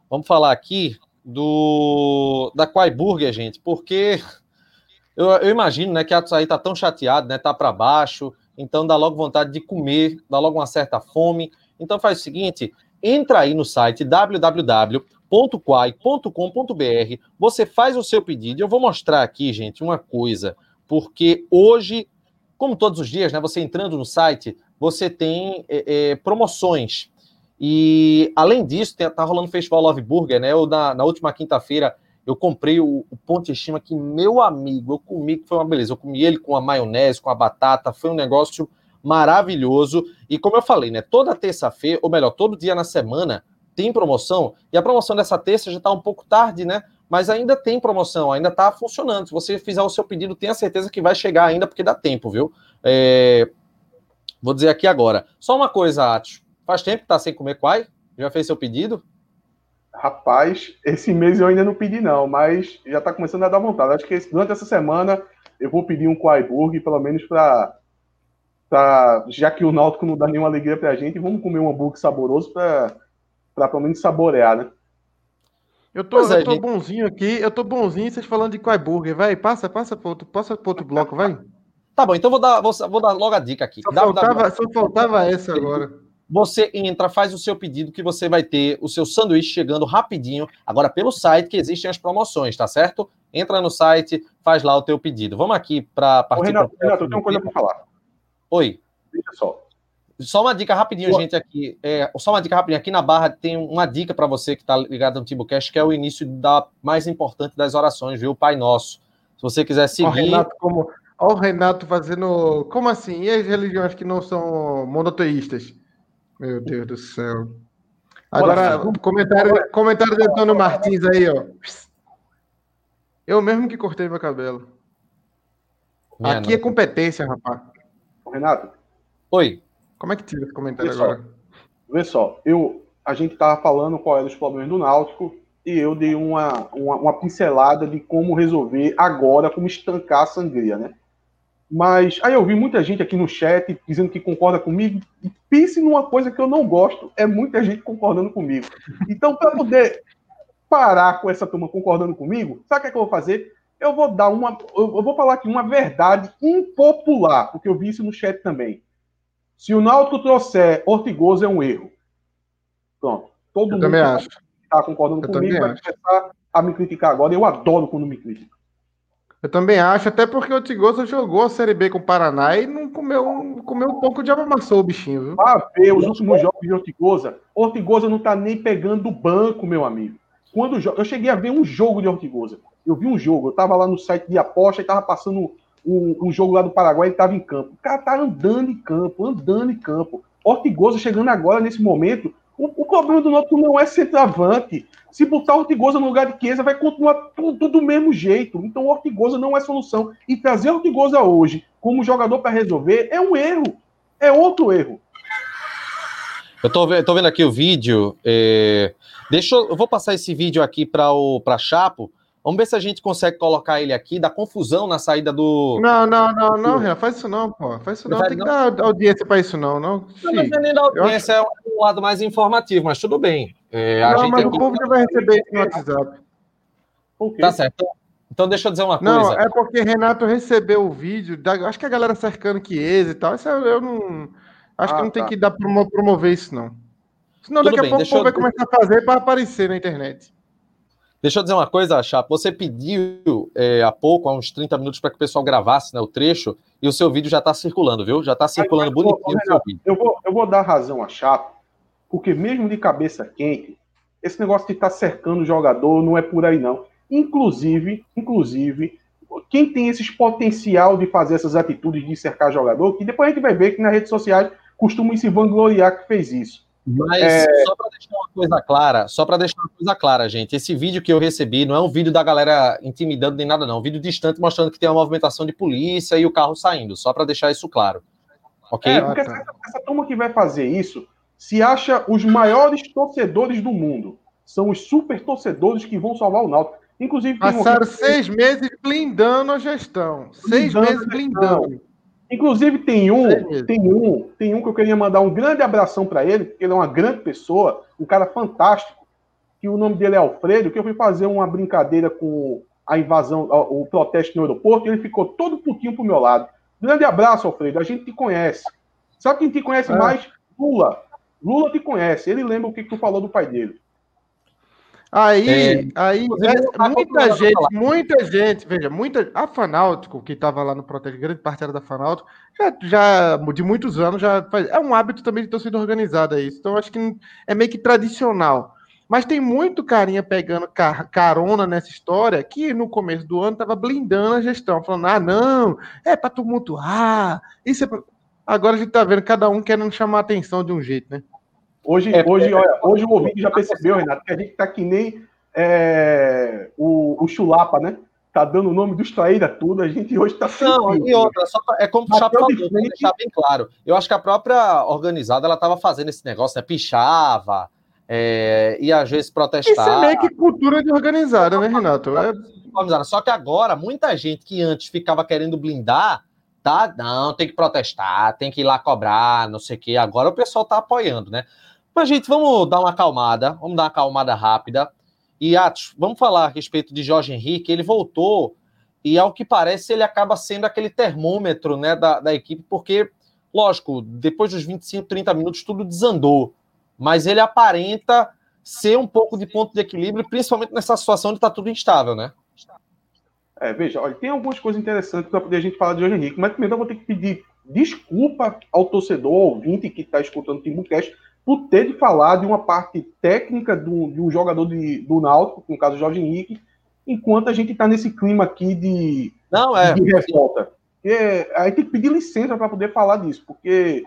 S1: Vamos falar aqui do da Quai Burger, gente, porque *laughs* eu, eu imagino né, que a Açaí tá tão chateado, né? Tá para baixo, então dá logo vontade de comer, dá logo uma certa fome. Então faz o seguinte: entra aí no site www.quai.com.br, você faz o seu pedido. Eu vou mostrar aqui, gente, uma coisa, porque hoje como todos os dias, né, você entrando no site, você tem é, é, promoções. E, além disso, está rolando o Festival Love Burger, né? Eu, na, na última quinta-feira, eu comprei o, o Ponte Estima, que, meu amigo, eu comi, que foi uma beleza. Eu comi ele com a maionese, com a batata, foi um negócio maravilhoso. E como eu falei, né? Toda terça-feira, ou melhor, todo dia na semana, tem promoção. E a promoção dessa terça já está um pouco tarde, né? Mas ainda tem promoção, ainda está funcionando. Se você fizer o seu pedido, tenha certeza que vai chegar ainda, porque dá tempo, viu? É... Vou dizer aqui agora. Só uma coisa, Atos. Faz tempo que tá sem comer quai? Já fez seu pedido?
S3: Rapaz, esse mês eu ainda não pedi, não, mas já está começando a dar vontade. Acho que durante essa semana eu vou pedir um Quai Burger, pelo menos para. Já que o Náutico não dá nenhuma alegria para a gente, vamos comer um hambúrguer saboroso para pelo menos saborear, né?
S2: Eu tô, é, eu tô bonzinho aqui, eu tô bonzinho, vocês falando de qual burger, vai, passa, passa para outro, passa pro outro bloco, vai.
S1: Tá bom, então vou dar, vou, vou dar logo a dica aqui.
S2: Só, faltava, só faltava essa agora.
S1: Você entra, faz o seu pedido que você vai ter o seu sanduíche chegando rapidinho, agora pelo site que existem as promoções, tá certo? Entra no site, faz lá o teu pedido. Vamos aqui para
S3: partir. Ô, Renato, Renato, eu tenho uma coisa para falar.
S1: Oi.
S3: Deixa só.
S1: Só uma dica rapidinho, Boa. gente, aqui. É, só uma dica rapidinho. Aqui na barra tem uma dica para você que está ligado no TimbuCast, que é o início da mais importante das orações, viu? Pai Nosso. Se você quiser seguir. O
S2: Renato, como, Olha o Renato fazendo. Como assim? E as religiões que não são monoteístas? Meu Deus do céu. Agora, comentário, comentário do Antônio Martins aí, ó. Eu mesmo que cortei meu cabelo. Minha Aqui é competência, rapaz.
S3: Renato.
S1: Oi.
S2: Como é que tira esse comentário Vê agora? Só.
S3: Vê só, eu, a gente tava falando qual eram os problemas do Náutico e eu dei uma, uma, uma pincelada de como resolver agora, como estancar a sangria, né? Mas aí eu vi muita gente aqui no chat dizendo que concorda comigo. E pense numa coisa que eu não gosto, é muita gente concordando comigo. Então, para poder parar com essa turma concordando comigo, sabe o que, é que eu vou fazer? Eu vou dar uma. Eu vou falar aqui uma verdade impopular, porque eu vi isso no chat também. Se o Náutico trouxer Ortigoso é um erro. Pronto. Todo eu
S2: mundo também acho.
S3: está concordando eu comigo vai começar a me criticar agora. Eu adoro quando me criticam.
S2: Eu também acho, até porque o Tigosa jogou a Série B com o Paraná e não comeu, comeu um pouco de amassou o bichinho, viu?
S3: Ah, ver os últimos jogos de Ortigosa. Ortigosa não tá nem pegando o banco, meu amigo. Quando eu cheguei a ver um jogo de Ortigosa. Eu vi um jogo, eu tava lá no site de aposta e tava passando um, jogo lá do Paraguai, ele tava em campo. O cara tá andando em campo, andando em campo. Ortigosa chegando agora nesse momento. O, o problema do Náutico não é centroavante. Se botar Ortigosa no lugar de Chiesa, vai continuar tudo do mesmo jeito. Então, Ortigosa não é solução. E trazer Ortigosa hoje como jogador para resolver é um erro. É outro erro.
S1: Eu tô, tô vendo aqui o vídeo. É... Deixa eu, eu vou passar esse vídeo aqui para o para Chapo. Vamos ver se a gente consegue colocar ele aqui, da confusão na saída do.
S2: Não, não, não, não, Renan, faz isso não, pô. Faz isso não, tem que dar audiência para isso não, não.
S1: Não, não é nem da audiência, acho... é um lado mais informativo, mas tudo bem.
S2: É, não, mas o povo já vai receber isso no WhatsApp.
S1: Tá certo. Então deixa eu dizer uma
S2: coisa. Não, é porque Renato recebeu o vídeo, da... acho que a galera cercando Chiesa e tal, isso eu não... Acho ah, que não tá. tem que dar promover isso não. Senão tudo daqui a pouco o povo eu... vai começar a fazer para aparecer na internet.
S1: Deixa eu dizer uma coisa, Chapo. Você pediu é, há pouco, há uns 30 minutos, para que o pessoal gravasse né, o trecho, e o seu vídeo já está circulando, viu? Já está circulando Mas, bonitinho o seu vídeo.
S3: Eu vou, eu vou dar razão a Chapo, porque mesmo de cabeça quente, esse negócio de estar tá cercando o jogador não é por aí, não. Inclusive, inclusive, quem tem esse potencial de fazer essas atitudes de cercar jogador, que depois a gente vai ver que nas redes sociais costumam se vangloriar que fez isso.
S1: Mas é... só para deixar uma coisa clara, só para deixar uma coisa clara, gente, esse vídeo que eu recebi não é um vídeo da galera intimidando nem nada, não. É um vídeo distante mostrando que tem uma movimentação de polícia e o carro saindo, só para deixar isso claro. Ok?
S3: É, porque essa, essa turma que vai fazer isso se acha os maiores torcedores do mundo. São os super torcedores que vão salvar o Náutico. Inclusive,
S2: passaram seis meses blindando a gestão. Seis blindando meses blindando.
S3: Inclusive, tem um, tem um, tem um que eu queria mandar um grande abração para ele, porque ele é uma grande pessoa, um cara fantástico, que o nome dele é Alfredo, que eu fui fazer uma brincadeira com a invasão, o protesto no aeroporto, e ele ficou todo putinho pro meu lado. Grande abraço, Alfredo, a gente te conhece. Só quem te conhece é. mais? Lula. Lula te conhece, ele lembra o que tu falou do pai dele.
S2: Aí, é, aí é, muita gente, muita gente, veja, muita. A Fanáutico, que estava lá no Protege, grande parte era da Fanáutico, já, já de muitos anos, já faz, é um hábito também de torcida organizada isso. Então, acho que é meio que tradicional. Mas tem muito carinha pegando car carona nessa história que no começo do ano estava blindando a gestão, falando: ah, não, é para tumultuar, isso é pra... Agora a gente tá vendo cada um querendo chamar a atenção de um jeito, né?
S3: Hoje, é, hoje, é, olha, hoje o ouvinte já percebeu, Renato, que a gente tá que nem é, o, o Chulapa, né? Tá dando o nome dos traíra tudo, a gente hoje tá
S1: Não, e outra, só pra, é como o Chapa falou, deixar bem claro. Eu acho que a própria organizada, ela tava fazendo esse negócio, né? Pichava, é, e às vezes protestar. Isso é
S2: meio que cultura de organizada, né, Renato? É...
S1: Só que agora, muita gente que antes ficava querendo blindar, tá? Não, tem que protestar, tem que ir lá cobrar, não sei o quê. Agora o pessoal tá apoiando, né? Mas, gente, vamos dar uma acalmada, vamos dar uma acalmada rápida. E, Atos, vamos falar a respeito de Jorge Henrique. Ele voltou e, ao que parece, ele acaba sendo aquele termômetro né, da, da equipe, porque, lógico, depois dos 25, 30 minutos, tudo desandou. Mas ele aparenta ser um pouco de ponto de equilíbrio, principalmente nessa situação onde está tudo instável, né?
S3: É, veja, olha, tem algumas coisas interessantes para poder a gente falar de Jorge Henrique, mas primeiro eu vou ter que pedir desculpa ao torcedor, ao ouvinte que está escutando o Timbucast, por ter de falar de uma parte técnica do, de um jogador de, do Náutico, no caso Jorge Henrique, enquanto a gente está nesse clima aqui de,
S1: Não, é.
S3: de revolta. Porque aí tem que pedir licença para poder falar disso, porque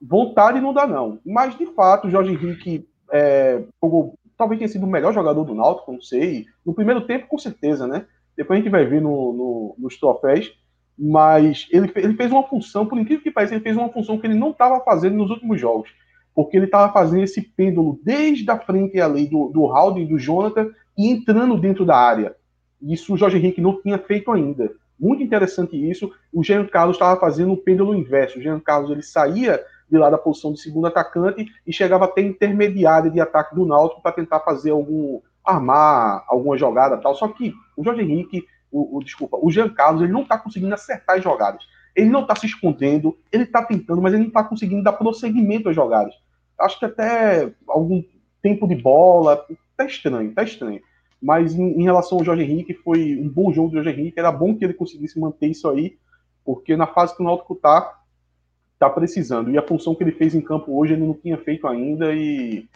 S3: vontade não dá, não. Mas, de fato, o Jorge Henrique é, jogou, talvez tenha sido o melhor jogador do Náutico, não sei. No primeiro tempo, com certeza, né? Depois a gente vai ver no, no, nos troféus. Mas ele, ele fez uma função, por incrível que pareça, ele fez uma função que ele não estava fazendo nos últimos jogos. Porque ele estava fazendo esse pêndulo desde a frente ali do, do e do Jonathan e entrando dentro da área. Isso o Jorge Henrique não tinha feito ainda. Muito interessante isso. O Jean Carlos estava fazendo o pêndulo inverso. O Jean Carlos ele saía de lá da posição de segundo atacante e chegava até intermediária de ataque do Náutico para tentar fazer algum armar alguma jogada tal. Só que o Jorge Henrique, o, o desculpa, o Jean Carlos ele não está conseguindo acertar as jogadas. Ele não está se escondendo, ele está tentando, mas ele não está conseguindo dar prosseguimento às jogadas. Acho que até algum tempo de bola, tá estranho, tá estranho. Mas em, em, relação ao Jorge Henrique, foi um bom jogo do Jorge Henrique. Era bom que ele conseguisse manter isso aí, porque na fase que o Náutico tá, tá precisando. E a função que ele fez em campo hoje ele não tinha feito ainda. E,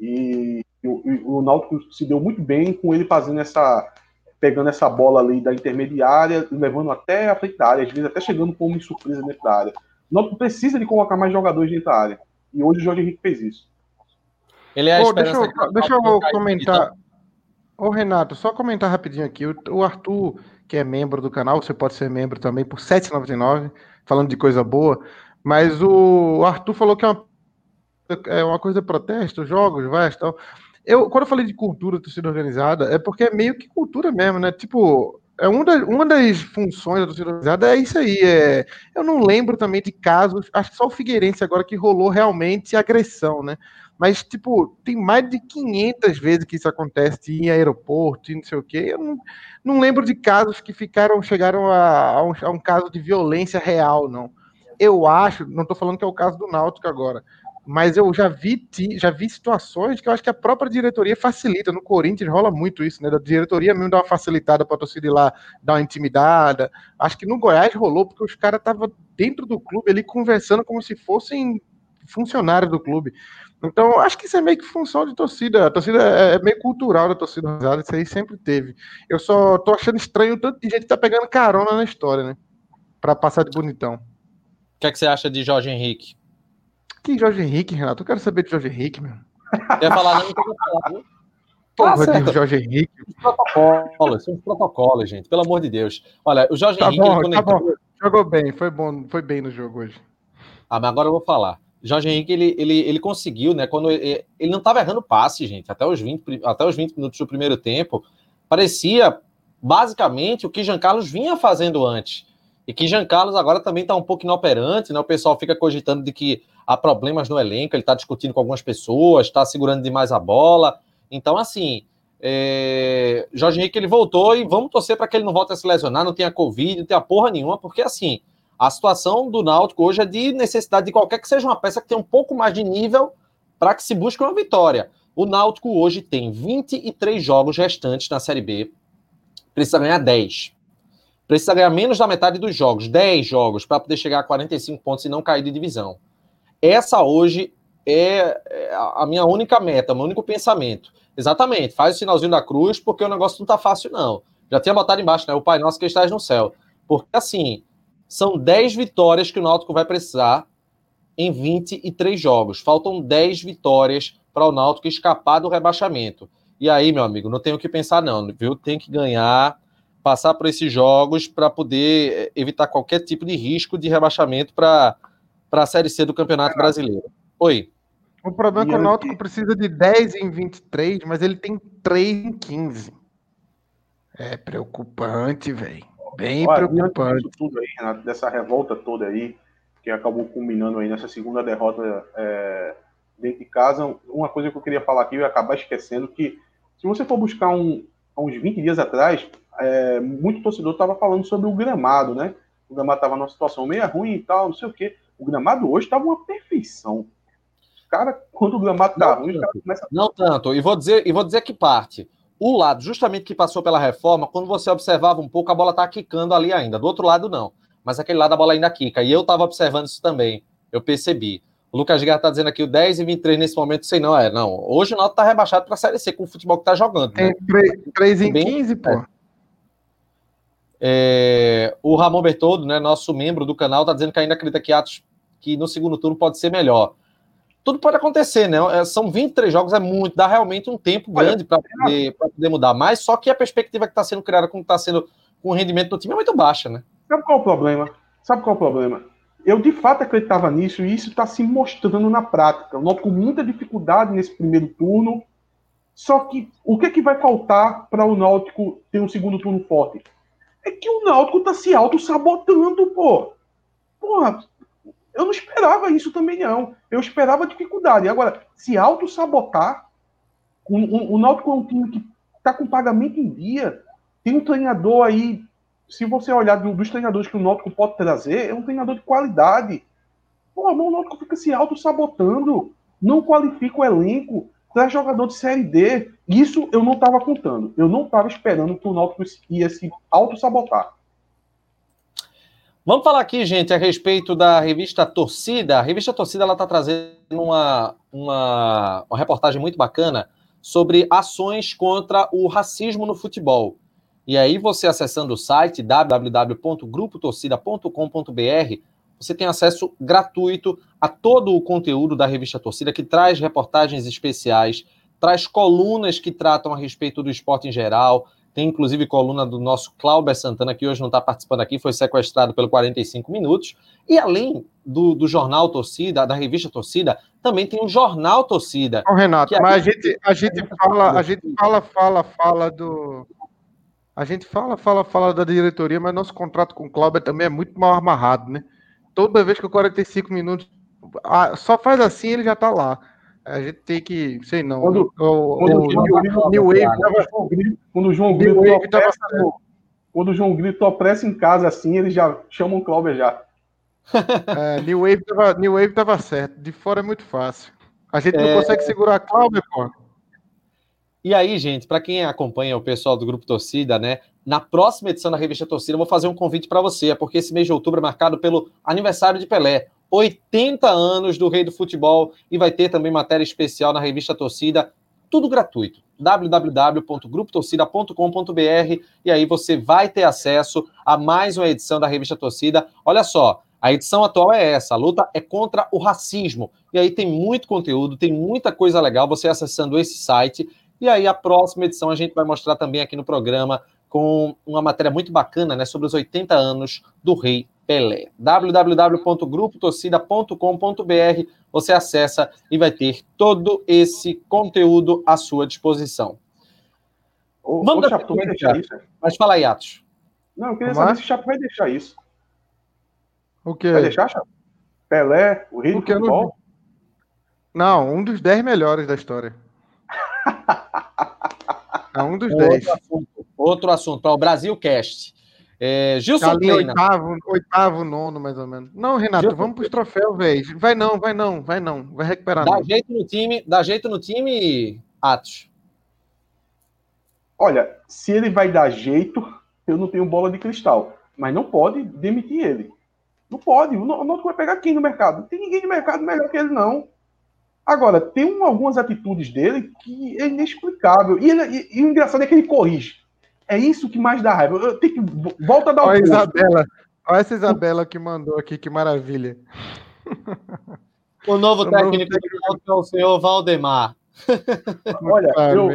S3: e, e o, o Náutico se deu muito bem com ele fazendo essa. Pegando essa bola ali da intermediária, levando até a frente da área, às vezes até chegando como surpresa dentro da área. O Náutico precisa de colocar mais jogadores dentro da área. E hoje o Jorge Henrique fez isso.
S2: Ele é Pô, deixa eu, deixa eu comentar. Ô, Renato, só comentar rapidinho aqui. O Arthur, que é membro do canal, você pode ser membro também por R$ 7,99, falando de coisa boa. Mas o Arthur falou que é uma, é uma coisa protesto, jogos, vai, tal. Eu, quando eu falei de cultura torcida organizada, é porque é meio que cultura mesmo, né? Tipo, é uma das, uma das funções da torcida organizada é isso aí. É, eu não lembro também de casos, acho que só o Figueirense agora que rolou realmente agressão, né? Mas, tipo, tem mais de 500 vezes que isso acontece em aeroporto e não sei o quê. Eu não, não lembro de casos que ficaram, chegaram a, a, um, a um caso de violência real, não. Eu acho, não estou falando que é o caso do Náutico agora, mas eu já vi, já vi situações que eu acho que a própria diretoria facilita. No Corinthians rola muito isso, né? Da diretoria mesmo dar uma facilitada para a torcida ir lá dar uma intimidada. Acho que no Goiás rolou, porque os caras estavam dentro do clube ali conversando como se fossem funcionários do clube. Então, acho que isso é meio que função de torcida. A torcida é, é meio cultural da torcida organizada, isso aí sempre teve. Eu só tô achando estranho tanto de gente tá pegando carona na história, né? Pra passar de bonitão. O
S1: que, é que você acha de Jorge Henrique?
S2: Que Jorge Henrique, Renato? Eu quero saber de Jorge Henrique, meu.
S1: Quer falar não, não falar, viu?
S2: Porra tá de Jorge Henrique.
S1: Protocolos, são protocolos, gente. Pelo amor de Deus. Olha, o Jorge
S2: tá
S1: Henrique.
S2: Bom, tá bom. Jogou bem, foi bom, foi bem no jogo hoje.
S1: Ah, mas agora eu vou falar. Jorge Henrique, ele, ele, ele conseguiu, né? Quando ele, ele não estava errando passe, gente, até os, 20, até os 20 minutos do primeiro tempo, parecia basicamente o que Jean Carlos vinha fazendo antes. E que Jean Carlos agora também está um pouco inoperante, né? O pessoal fica cogitando de que há problemas no elenco, ele está discutindo com algumas pessoas, está segurando demais a bola. Então, assim, é... Jorge Henrique ele voltou e vamos torcer para que ele não volte a se lesionar, não tenha Covid, não tenha porra nenhuma, porque assim, a situação do Náutico hoje é de necessidade de qualquer que seja uma peça que tenha um pouco mais de nível para que se busque uma vitória. O Náutico hoje tem 23 jogos restantes na Série B. Precisa ganhar 10. Precisa ganhar menos da metade dos jogos, 10 jogos, para poder chegar a 45 pontos e não cair de divisão. Essa hoje é, é a minha única meta, meu único pensamento. Exatamente, faz o sinalzinho da cruz, porque o negócio não tá fácil, não. Já tinha botado embaixo, né? O Pai Nosso que estás no céu. Porque assim, são 10 vitórias que o Náutico vai precisar em 23 jogos. Faltam 10 vitórias para o Náutico escapar do rebaixamento. E aí, meu amigo, não tem o que pensar, não, viu? Tem que ganhar, passar por esses jogos para poder eh, evitar qualquer tipo de risco de rebaixamento para a Série C do Campeonato Brasileiro. Oi.
S2: O problema é que o Náutico precisa de 10 em 23, mas ele tem 3 em 15. É preocupante, velho. Bem Olha, preocupante.
S3: tudo aí, Renato, dessa revolta toda aí, que acabou culminando aí nessa segunda derrota é, dentro de casa, uma coisa que eu queria falar aqui, eu ia acabar esquecendo, que se você for buscar um, uns 20 dias atrás, é, muito torcedor estava falando sobre o gramado, né? O gramado estava numa situação meio ruim e tal, não sei o quê. O gramado hoje estava uma perfeição. Cara, quando o gramado tá ruim,
S1: começa... Não tanto. E vou dizer, e vou dizer que parte o lado, justamente que passou pela reforma, quando você observava um pouco, a bola tá quicando ali ainda. Do outro lado, não. mas aquele lado a bola ainda quica. E eu estava observando isso também, eu percebi. O Lucas Guerra está dizendo aqui o 10 e 23 nesse momento, sei não, é. Não, hoje o Náutico está rebaixado para a Série C com o futebol que está jogando.
S2: Né? Tem 3 em 15, pô. É.
S1: É, o Ramon Bertoldo, né, nosso membro do canal, está dizendo que ainda acredita que Atos que no segundo turno pode ser melhor. Tudo pode acontecer, né? É, são 23 jogos, é muito, dá realmente um tempo grande para poder, poder, mudar. Mas só que a perspectiva que está sendo criada, como está sendo com o rendimento do time, é muito baixa, né?
S3: Sabe qual é o problema? Sabe qual é o problema? Eu de fato acreditava nisso e isso está se mostrando na prática. Eu noto com muita dificuldade nesse primeiro turno. Só que o que, é que vai faltar para o Náutico ter um segundo turno forte? É que o Náutico está se auto-sabotando, pô. Porra, eu não esperava isso também, não. Eu esperava dificuldade. Agora, se auto-sabotar, o, o, o Náutico é um time que está com pagamento em dia. Tem um treinador aí se você olhar dos treinadores que o Náutico pode trazer, é um treinador de qualidade. Pô, o Náutico fica se auto-sabotando, não qualifica o elenco, traz jogador de Série D. Isso eu não estava contando. Eu não estava esperando que o Náutico ia se auto-sabotar.
S1: Vamos falar aqui, gente, a respeito da revista Torcida. A revista Torcida está trazendo uma, uma, uma reportagem muito bacana sobre ações contra o racismo no futebol. E aí, você acessando o site www.grupotorcida.com.br, você tem acesso gratuito a todo o conteúdo da revista Torcida, que traz reportagens especiais, traz colunas que tratam a respeito do esporte em geral. Tem inclusive coluna do nosso Cláudio Santana, que hoje não está participando aqui, foi sequestrado pelo 45 Minutos. E além do, do jornal Torcida, da revista Torcida, também tem o jornal Torcida.
S2: Ô, Renato, mas a gente, a gente fala, a gente fala, fala, fala do, a gente fala, fala, fala da diretoria, mas nosso contrato com o Cláudio também é muito mal amarrado, né? Toda vez que o 45 minutos só faz assim, ele já tá lá. A gente tem que, sei não. Quando o,
S3: o, New Wave tava, quando o João Grito opressa, quando o João Grito opressa em casa assim, eles já chamam o Cláudio já. *laughs*
S2: É, New Wave tava, New Wave tava certo. De fora é muito fácil. A gente não é... consegue segurar a Cláudio, pô.
S1: E aí, gente, para quem acompanha o pessoal do Grupo Torcida, né? Na próxima edição da revista Torcida, eu vou fazer um convite para você, é porque esse mês de outubro é marcado pelo aniversário de Pelé. 80 anos do Rei do Futebol e vai ter também matéria especial na revista Torcida, tudo gratuito. www.grupotorcida.com.br e aí você vai ter acesso a mais uma edição da revista Torcida. Olha só, a edição atual é essa, a luta é contra o racismo. E aí tem muito conteúdo, tem muita coisa legal você acessando esse site e aí, a próxima edição a gente vai mostrar também aqui no programa com uma matéria muito bacana né, sobre os 80 anos do Rei Pelé. www.grupotorcida.com.br você acessa e vai ter todo esse conteúdo à sua disposição.
S3: Ô, Vamos ô, Chapo, vai deixar isso?
S1: Mas fala aí, Atos.
S3: Não, eu queria Como saber é? se o Chapo vai deixar isso.
S2: O quê?
S3: Vai deixar, Chapo? Pelé, o Rei do Futebol?
S2: Não... não, um dos 10 melhores da história. *laughs* É um dos dez.
S1: Outro assunto, outro assunto para o Brasil Cast. É, Gilson tá
S2: Kleina. Oitavo, oitavo, nono, mais ou menos. Não, Renato, Gilson vamos para os troféus, velho. Vai não, vai não, vai não. Vai recuperar.
S1: Dá
S2: não.
S1: jeito no time, dá jeito no time, Atos.
S3: Olha, se ele vai dar jeito, eu não tenho bola de cristal. Mas não pode demitir ele. Não pode. O Náutico vai pegar quem no mercado? Não tem ninguém no mercado melhor que ele, não. Agora, tem um, algumas atitudes dele que é inexplicável. E, ele, e, e, o engraçado é que ele corrige. É isso que mais dá raiva. Eu tenho que. Volta a dar o
S2: Olha, Isabela. Olha essa Isabela que mandou aqui, que maravilha.
S1: O novo o técnico novo... é o senhor Valdemar. *laughs*
S3: Olha, eu,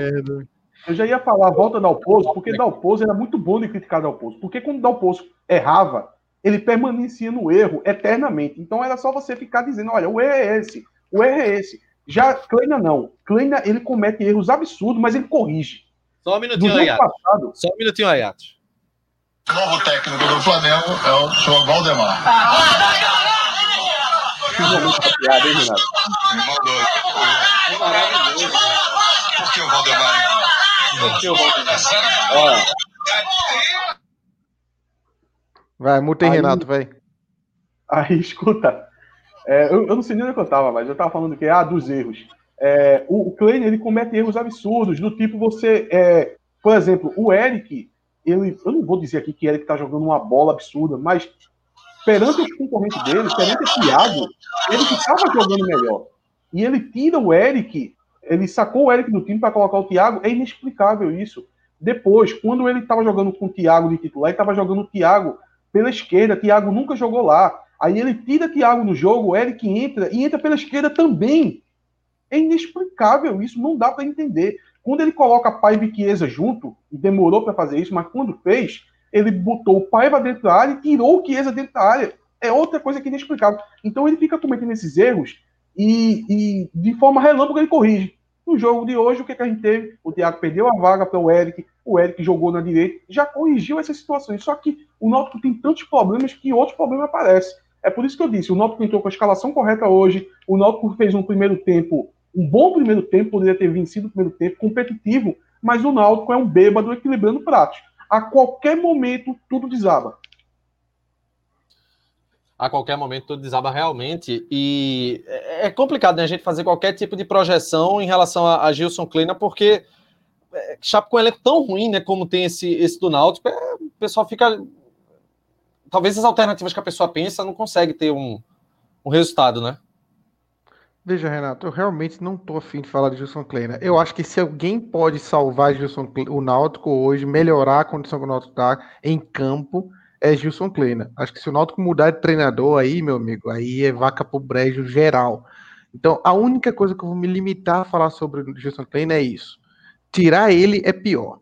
S3: eu, já ia falar volta Dalpozo, porque Dalpozo era muito bom de criticar Dalpozo. Porque quando Dalpozo errava, ele permanecia no erro eternamente. Então era só você ficar dizendo: olha, o erro é esse o erro é esse. Já Kleina não. Kleina, ele comete erros absurdos, mas ele corrige.
S1: Só um minutinho aí, passado... Só um minutinho aí, Atos.
S5: O novo técnico do Flamengo é o senhor Valdemar.
S3: Que momento de piada, hein, Renato?
S5: Me mandou. Por que o Valdemar?
S1: Por que o Valdemar?
S2: Vai, muta aí, Renato, vai.
S3: Aí, escuta. É, eu, eu, não sei nem onde eu estava, mas eu estava falando que ah, dos erros. É, o, o Klein, ele comete erros absurdos, do tipo você. É, por exemplo, o Eric, ele, eu não vou dizer aqui que Eric está jogando uma bola absurda, mas perante os concorrentes dele, perante o Thiago, ele que estava jogando melhor. E ele tira o Eric, ele sacou o Eric do time para colocar o Thiago, é inexplicável isso. Depois, quando ele estava jogando com o Thiago de titular, ele estava jogando o Thiago pela esquerda, Thiago nunca jogou lá. Aí ele tira Thiago no jogo, o Eric entra e entra pela esquerda também. É inexplicável isso, não dá para entender. Quando ele coloca Paiva e Chiesa junto, e demorou para fazer isso, mas quando fez, ele botou o Paiva dentro da área e tirou o Chiesa dentro da área. É outra coisa que é inexplicável. Então ele fica cometendo esses erros e, e de forma relâmpago ele corrige. No jogo de hoje, o que, que a gente teve? O Thiago perdeu a vaga para o Eric, o Eric jogou na direita, já corrigiu essas situações. Só que o Náutico tem tantos problemas que outros problemas aparecem. É por isso que eu disse, o Náutico entrou com a escalação correta hoje, o Náutico fez um primeiro tempo, um bom primeiro tempo, poderia ter vencido o primeiro tempo, competitivo, mas o Náutico é um bêbado equilibrando pratos. A qualquer momento, tudo desaba
S1: a qualquer momento tudo desaba realmente. E é, é complicado né, a gente fazer qualquer tipo de projeção em relação a, a Gilson Kleina, porque é, ele é tão ruim, né? Como tem esse, esse do Náutico, é, o pessoal fica. Talvez as alternativas que a pessoa pensa não consegue ter um, um resultado, né?
S2: Veja, Renato, eu realmente não tô afim de falar de Gilson Kleina. Eu acho que se alguém pode salvar Gilson, o Náutico hoje, melhorar a condição que o Náutico está em campo, é Gilson Kleina. Acho que se o Náutico mudar de treinador aí, meu amigo, aí é vaca pro brejo geral. Então, a única coisa que eu vou me limitar a falar sobre o Gilson Kleina é isso. Tirar ele é pior.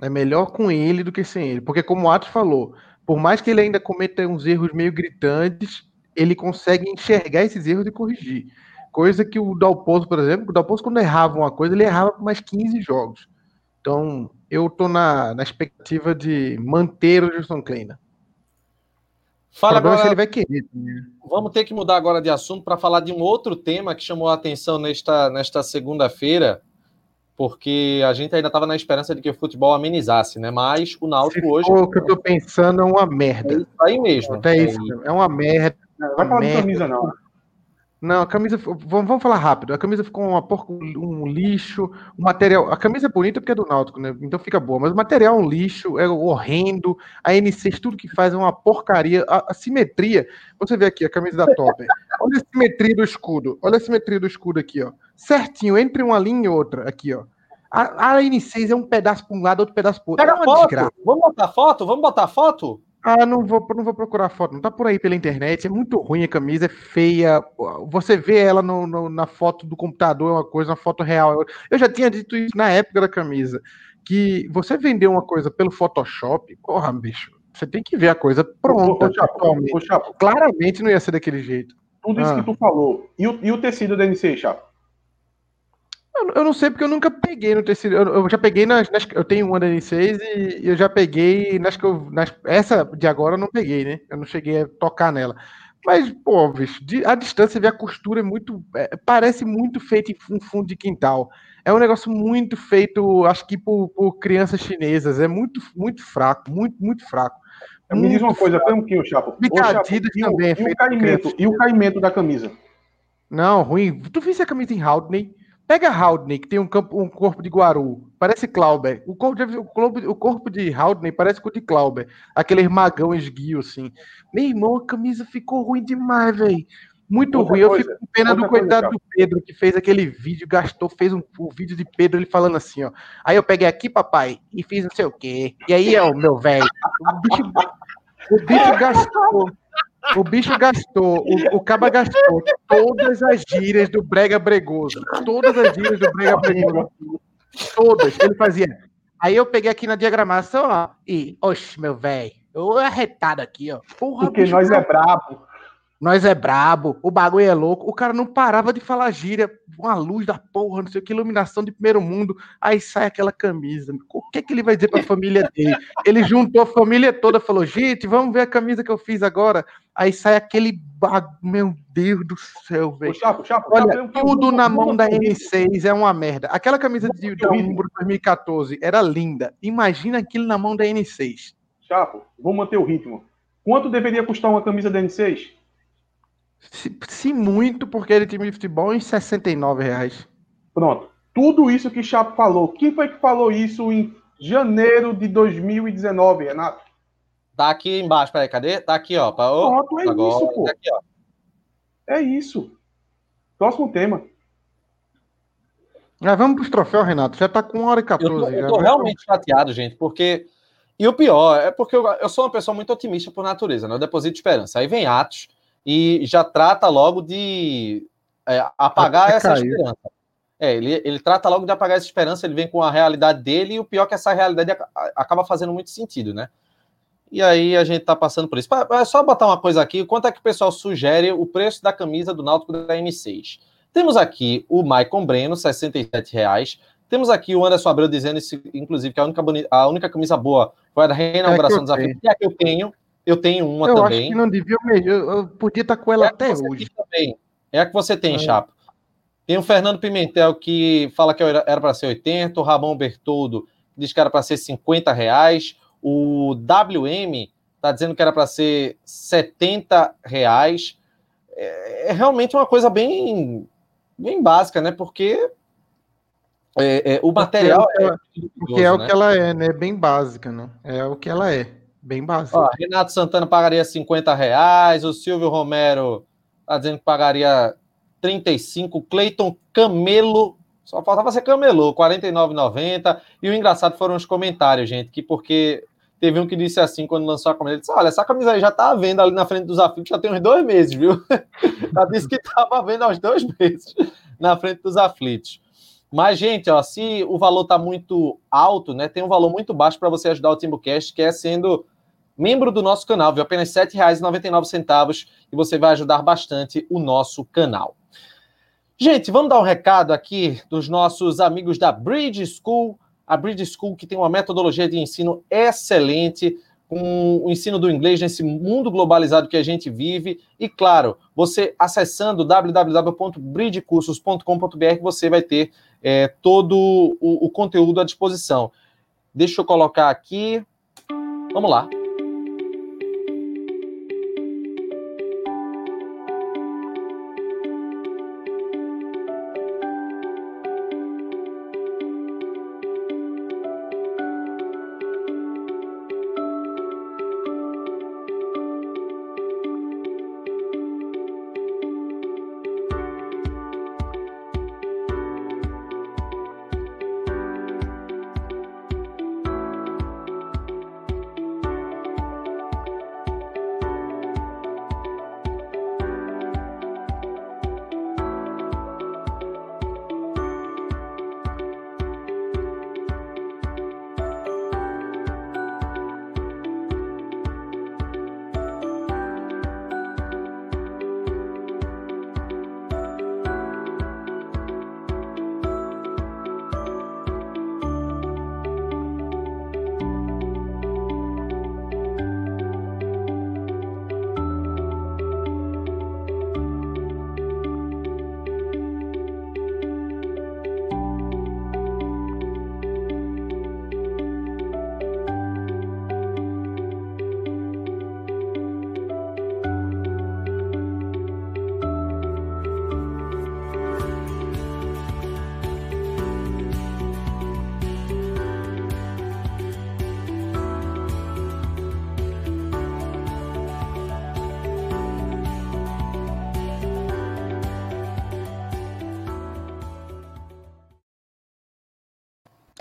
S2: É melhor com ele do que sem ele. Porque, como o Atos falou, por mais que ele ainda cometa uns erros meio gritantes, ele consegue enxergar esses erros e corrigir. Coisa que o Dalpozo, por exemplo, o Dalpozo, quando errava uma coisa, ele errava por mais 15 jogos. Então, eu tô na, na expectativa de manter o Gilson Kleina.
S1: Fala agora, se ele vai querer. Né? Vamos ter que mudar agora de assunto para falar de um outro tema que chamou a atenção nesta, nesta segunda-feira, porque a gente ainda estava na esperança de que o futebol amenizasse, né? Mas o Náutico se hoje.
S2: O que eu tô pensando é uma merda. É
S1: isso aí mesmo.
S2: É, é isso, é uma merda.
S3: Não vai falar de camisa, não.
S2: Não, a camisa. Vamos, vamos falar rápido. A camisa ficou uma porca, um lixo. O material. A camisa é bonita porque é do Náutico, né? Então fica boa. Mas o material é um lixo, é horrendo. A N6, tudo que faz é uma porcaria. A, a simetria. Você vê aqui a camisa da Top. Olha a simetria do escudo. Olha a simetria do escudo aqui, ó. Certinho, entre uma linha e outra. Aqui, ó. A, a N6 é um pedaço para um lado, outro pedaço para outro.
S1: Pega é foto. Desgraça. Vamos botar foto? Vamos botar foto?
S2: Ah, não vou, não vou procurar foto, não tá por aí pela internet. É muito ruim a camisa, é feia. Você vê ela no, no, na foto do computador, é uma coisa, na foto real. Eu já tinha dito isso na época da camisa. Que você vender uma coisa pelo Photoshop, porra, bicho, você tem que ver a coisa pronta. Ô, ô, Chapo, ô, Chapo. Claramente não ia ser daquele jeito.
S3: Tudo isso ah. que tu falou. E o, e o tecido da NC, Chapo?
S2: Eu, não sei porque eu nunca peguei no tecido. Eu, eu já peguei nas, nas, Eu tenho uma da N6 e eu já peguei nas que eu. Nas, essa de agora eu não peguei, né? Eu não cheguei a tocar nela. Mas, pô, bicho, de, a distância vê a costura é muito. É, parece muito feito em um fundo de quintal. É um negócio muito feito, acho que por, por crianças chinesas. É muito, muito fraco, muito, muito fraco.
S3: Me diz uma coisa, pouquinho, Chapo.
S2: Ô, Chapo e, também
S3: o, é e, o caimento, e o caimento da camisa?
S2: Não, ruim. Tu viste a camisa em Haldney? Pega Haldney, que tem um, campo, um corpo de Guaru, parece Clauber. O corpo, de, o, corpo, o corpo de Haldney parece com o de Clauber. Aquele magão esguio, assim. Meu irmão, a camisa ficou ruim demais, velho. Muito outra ruim. Coisa, eu fico com pena do coitado do Pedro, que fez aquele vídeo, gastou, fez um, um vídeo de Pedro, ele falando assim, ó. Aí eu peguei aqui, papai, e fiz não sei o quê. E aí, ó, meu velho, o bicho, o bicho gastou o bicho gastou, o, o Caba gastou todas as gírias do Brega Bregoso. Todas as gírias do Brega Bregoso. Todas. Ele fazia. Aí eu peguei aqui na diagramação, ó, e, oxe, meu velho, eu arretado aqui, ó.
S3: Porra, Porque nós é brabo.
S2: Nós é brabo, o bagulho é louco. O cara não parava de falar gíria, uma luz da porra, não sei o que, iluminação de primeiro mundo. Aí sai aquela camisa. O que, que ele vai dizer pra família dele? Ele juntou a família toda, falou: gente, vamos ver a camisa que eu fiz agora. Aí sai aquele bagulho, meu Deus do céu, velho. Olha, tudo na mão da N6 é uma merda. Aquela camisa de, de número 2014 era linda. Imagina aquilo na mão da N6.
S3: Chapo, vamos manter o ritmo. Quanto deveria custar uma camisa da N6?
S2: Se, se muito, porque ele time de futebol em 69 reais.
S3: Pronto. Tudo isso que o Chapo falou. Quem foi que falou isso em janeiro de 2019, Renato?
S1: Tá aqui embaixo, peraí, cadê? Tá aqui, ó. Pra,
S3: Pronto, é agora, isso, pô.
S1: Tá aqui, ó.
S3: É isso. Próximo tema.
S2: Ah, vamos para os troféus, Renato. Já está com uma hora e 14.
S1: Eu tô, eu tô realmente chateado, gente, porque. E o pior é porque eu, eu, sou uma pessoa muito otimista por natureza, né? Eu deposito esperança. Aí vem Atos e já trata logo de é, apagar essa esperança. É, ele, ele trata logo de apagar essa esperança, ele vem com a realidade dele, e o pior é que essa realidade acaba fazendo muito sentido, né? E aí a gente tá passando por isso. É só botar uma coisa aqui, quanto é que o pessoal sugere o preço da camisa do Náutico da M6? Temos aqui o Maicon Breno, R$ reais. Temos aqui o Anderson Abreu dizendo, inclusive, que a única, a única camisa boa foi a da reinauguração é dos que é a que eu tenho. Eu tenho uma
S2: eu
S1: também.
S2: Eu acho que não devia mesmo. Eu, podia estar com ela é até hoje.
S1: Também. É a que você tem, é. Chapa. Tem o Fernando Pimentel que fala que era para ser 80, o Ramon Bertoldo diz que era para ser 50 reais, o WM está dizendo que era para ser 70 reais. É, é realmente uma coisa bem bem básica, né? Porque é, é, o material
S2: porque é, é porque é o né? que ela é, né? Bem básica, né? É o que ela é, bem básica. Ó,
S1: Renato Santana pagaria 50 reais, o Silvio Romero tá dizendo que pagaria 35, Cleiton Camelo, só faltava ser Camelô, 49,90. E o engraçado foram os comentários, gente, que porque Teve um que disse assim quando lançou a camisa, ele disse: Olha, essa camisa aí já tá à venda ali na frente dos aflitos, já tem uns dois meses, viu? *laughs* já disse que estava vendo há uns dois meses *laughs* na frente dos aflitos. Mas, gente, ó, se o valor tá muito alto, né? Tem um valor muito baixo para você ajudar o Timbucast, que é sendo membro do nosso canal, viu? Apenas R$ 7,99 e você vai ajudar bastante o nosso canal. Gente, vamos dar um recado aqui dos nossos amigos da Bridge School a Bridge School, que tem uma metodologia de ensino excelente, com o ensino do inglês nesse mundo globalizado que a gente vive. E, claro, você acessando www.bridgecursos.com.br, você vai ter é, todo o, o conteúdo à disposição. Deixa eu colocar aqui. Vamos lá.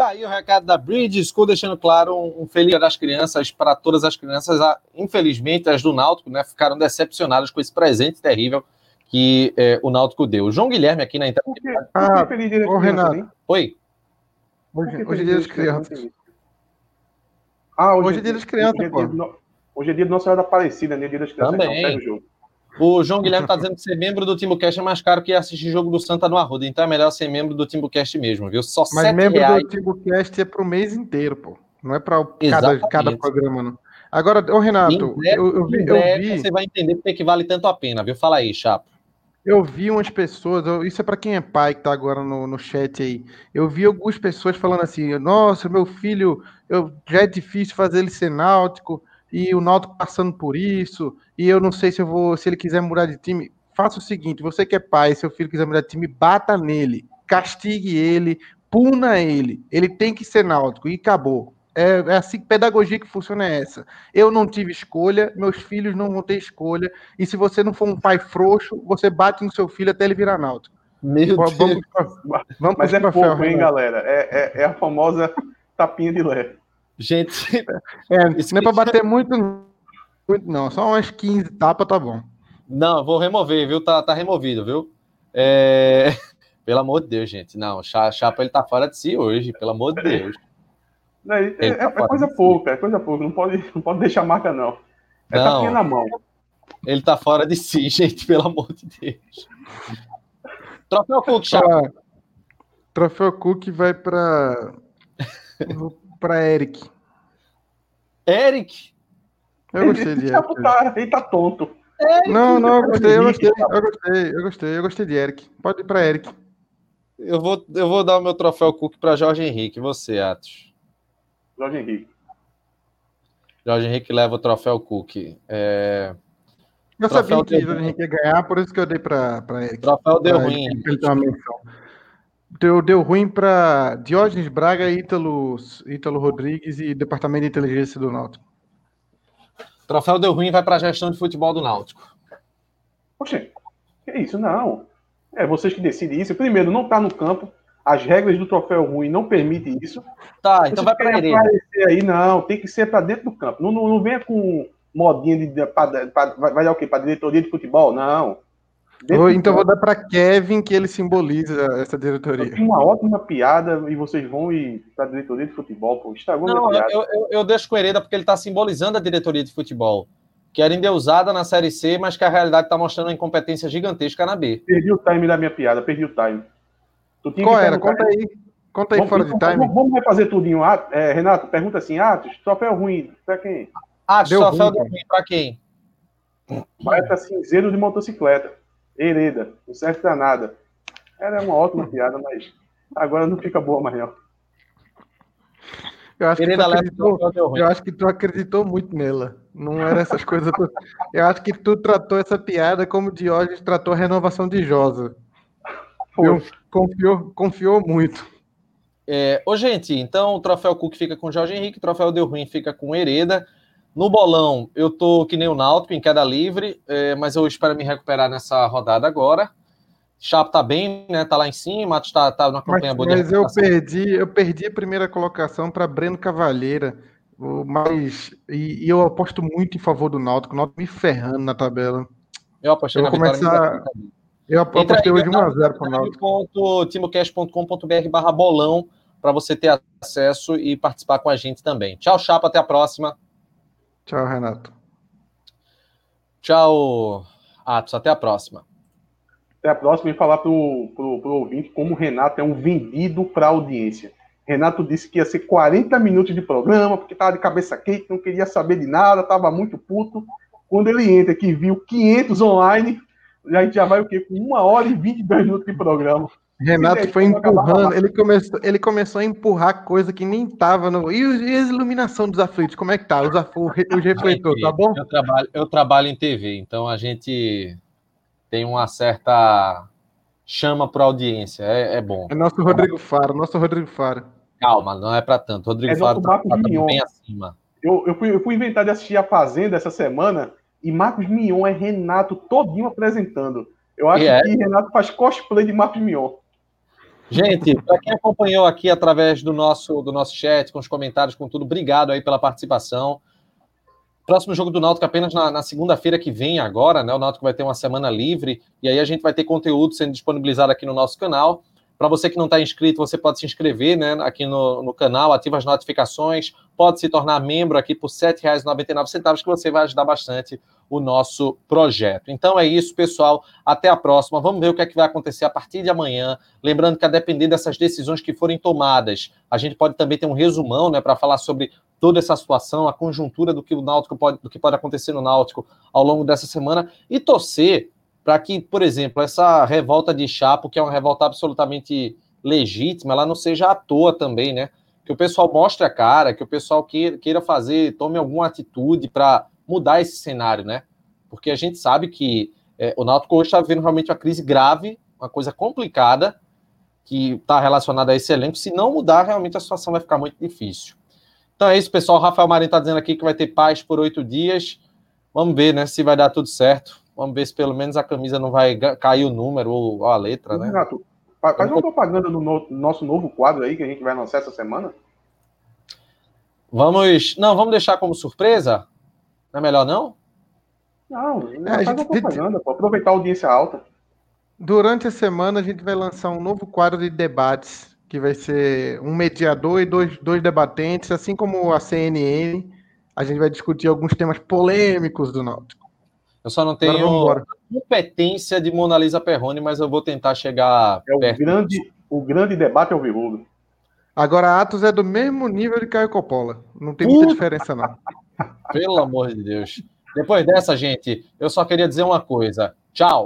S1: Tá aí o recado da Bridge School, deixando claro um, um feliz das crianças para todas as crianças. Ah, infelizmente, as do Náutico né, ficaram decepcionadas com esse presente terrível que é, o Náutico deu. O João Guilherme aqui na internet.
S2: Ah, feliz dia das crianças, Renato.
S1: Oi.
S2: Hoje, hoje é dia das crianças. Ah, hoje, hoje é dia das crianças, hoje é dia,
S3: pô. Hoje é dia do Nossa Senhora da Aparecida, né? Dia das crianças.
S1: Também. Então, pega o jogo. O João Guilherme está dizendo que ser membro do Timbucast é mais caro que assistir jogo do Santa no Arruda. Então é melhor ser membro do Timbucast mesmo, viu? Só
S2: Mas membro reais. do Timbucast é para o mês inteiro, pô. Não é para cada, cada programa, não. Agora, ô Renato,
S1: breve, eu, eu, vi, eu vi. Você vai entender porque que vale tanto a pena, viu? Fala aí, Chapo.
S2: Eu vi umas pessoas, isso é para quem é pai que tá agora no, no chat aí. Eu vi algumas pessoas falando assim: nossa, meu filho, eu, já é difícil fazer ele ser náutico, e o Náutico passando por isso, e eu não sei se eu vou, se ele quiser mudar de time, faça o seguinte, você que é pai, seu filho quiser mudar de time, bata nele, castigue ele, puna ele, ele tem que ser Náutico, e acabou. É, é assim, pedagogia que funciona é essa. Eu não tive escolha, meus filhos não vão ter escolha, e se você não for um pai frouxo, você bate no seu filho até ele virar náutico.
S3: Meu vamos, Deus. Vamos, vamos Mas é pouco, hein, né? galera? É, é, é, a famosa tapinha de lé.
S1: Gente, *laughs*
S2: é, não é para bater muito, muito, não. Só umas 15 tapas tá bom.
S1: Não, vou remover, viu? Tá, tá removido, viu? É... *laughs* Pelo amor de Deus, gente. Não, Chapa ele tá fora de si hoje, pelo amor de Deus.
S3: Não, é, é, tá é coisa pouca, é coisa pouca. Não pode, não pode deixar marca, não. É não, tapinha na mão.
S1: Ele tá fora de si, *laughs* gente, pelo amor de Deus. Troféu Cook, Chapa.
S2: Troféu Cook vai para para Eric.
S1: Eric?
S2: Eu gostei de *laughs* Eric.
S3: Tá, ele tá tonto.
S2: Eric, não, não, eu gostei, eu gostei, eu gostei, eu gostei, eu gostei de Eric. Pode ir para Eric.
S1: Eu vou, eu vou dar o meu troféu Cook para Jorge Henrique. Você, Atos?
S3: Jorge Henrique.
S1: Jorge Henrique leva o troféu Cook. É...
S2: Eu troféu sabia que o Jorge Henrique ia ganhar, por isso que eu dei para Eric.
S1: Troféu deu ruim.
S2: Deu, deu ruim para Diógenes Braga, Ítalo, Ítalo Rodrigues e Departamento de Inteligência do Náutico.
S1: Troféu deu ruim vai para a gestão de futebol do Náutico.
S3: Poxa, que isso? Não. É vocês que decidem isso. Primeiro, não está no campo. As regras do troféu ruim não permitem isso.
S1: Tá, então vai para ele.
S3: aí, não. Tem que ser para dentro do campo. Não, não, não venha com modinha de. Pra, pra, vai dar o quê? Para diretoria de futebol? Não.
S2: Vou, então vou dar para Kevin que ele simboliza essa diretoria.
S3: Uma ótima piada e vocês vão ir para a diretoria de futebol, pô. Estragou Não,
S1: eu, eu, eu, deixo com o Hereda porque ele está simbolizando a diretoria de futebol. Que era endeusada na Série C, mas que a realidade está mostrando uma incompetência gigantesca na B.
S3: Perdi o time da minha piada, perdi o time.
S2: Qual era? Conta aí. Conta aí vamos, fora de time.
S3: Vamos, refazer tudinho. Ah, é, Renato, pergunta assim: Atos, troféu ruim, para quem?
S1: Atos, troféu ruim, ruim para quem?
S3: Para cinzeiro de motocicleta. Hereda, não serve pra nada. Era uma ótima *laughs* piada, mas agora não fica boa mais não.
S2: Eu acho, Hereda acreditou, eu acho que tu acreditou muito nela. Não era essas coisas. Eu acho que tu tratou essa piada como Diógenes tratou a renovação de Josa. Confiou, confiou muito.
S1: É, ô, gente, então o troféu Cook fica com Jorge Henrique, o troféu Deu Ruim fica com Hereda. No bolão, eu tô que nem o Náutico, em queda livre, é, mas eu espero me recuperar nessa rodada agora. Chapo tá bem, né? Tá lá em cima, Matos tá, tá numa campanha
S2: boa Mas eu perdi, eu perdi a primeira colocação para Breno Cavalheira. Mas e, e, eu aposto muito em favor do Náutico, o Náutico me ferrando na tabela.
S1: Eu apostei eu
S2: na começar... Eu apostei hoje 1x0 para o Náutico.
S1: timocast.com.br barra bolão para você ter acesso e participar com a gente também. Tchau, Chapo, até a próxima.
S2: Tchau, Renato.
S1: Tchau, Atos. Até a próxima.
S3: Até a próxima e falar para o ouvinte como o Renato é um vendido para a audiência. Renato disse que ia ser 40 minutos de programa, porque estava de cabeça quente, não queria saber de nada, estava muito puto. Quando ele entra aqui viu 500 online, a gente já vai o quê? Com uma hora e 22 minutos de programa.
S2: Renato foi empurrando, ele começou, ele começou a empurrar coisa que nem tava no. E, e a iluminação dos aflitos, como é que tá? Os, o, os *laughs* refletores, tá bom?
S1: Eu trabalho, eu trabalho em TV, então a gente tem uma certa chama para audiência, é, é, bom.
S2: É nosso Rodrigo Faro, nosso Rodrigo Faro.
S1: Calma, não é para tanto. Rodrigo é Faro tá, tá bem acima.
S3: Eu, eu, fui, eu fui inventar de assistir a Fazenda essa semana e Marcos Mion é Renato todinho apresentando. Eu acho é? que Renato faz cosplay de Marcos Mion.
S1: Gente, para quem acompanhou aqui através do nosso, do nosso chat, com os comentários, com tudo, obrigado aí pela participação. Próximo jogo do Náutico apenas na, na segunda-feira que vem agora, né? O Náutico vai ter uma semana livre e aí a gente vai ter conteúdo sendo disponibilizado aqui no nosso canal. Para você que não está inscrito, você pode se inscrever né, aqui no, no canal, ativa as notificações, pode se tornar membro aqui por R$ 7,99, que você vai ajudar bastante o nosso projeto. Então é isso, pessoal. Até a próxima. Vamos ver o que é que vai acontecer a partir de amanhã. Lembrando que a depender dessas decisões que forem tomadas, a gente pode também ter um resumão, né, para falar sobre toda essa situação, a conjuntura do que o Náutico pode, do que pode acontecer no Náutico ao longo dessa semana e torcer para que, por exemplo, essa revolta de Chapo, que é uma revolta absolutamente legítima, ela não seja à toa também, né? Que o pessoal mostre a cara, que o pessoal queira fazer, tome alguma atitude para mudar esse cenário, né? Porque a gente sabe que é, o Náutico hoje está vivendo realmente uma crise grave, uma coisa complicada, que está relacionada a esse elenco. Se não mudar, realmente a situação vai ficar muito difícil. Então é isso, pessoal. O Rafael Marinho está dizendo aqui que vai ter paz por oito dias. Vamos ver, né, se vai dar tudo certo. Vamos ver se pelo menos a camisa não vai cair o número ou a letra, né?
S3: Renato, faz uma propaganda do nosso novo quadro aí que a gente vai lançar essa semana.
S1: Vamos. Não, vamos deixar como surpresa? Não é melhor não?
S3: Não, não é, faz uma propaganda, para aproveitar a audiência alta.
S2: Durante a semana a gente vai lançar um novo quadro de debates, que vai ser um mediador e dois, dois debatentes, assim como a CNN. A gente vai discutir alguns temas polêmicos do Náutico.
S1: Eu só não tenho competência de Mona Lisa Perrone, mas eu vou tentar chegar
S3: é o Grande, o grande debate é o Virrudo.
S2: Agora, Atos é do mesmo nível de Caio Coppola. Não tem muita uh! diferença, não.
S1: Pelo amor de Deus. Depois dessa, gente, eu só queria dizer uma coisa. Tchau.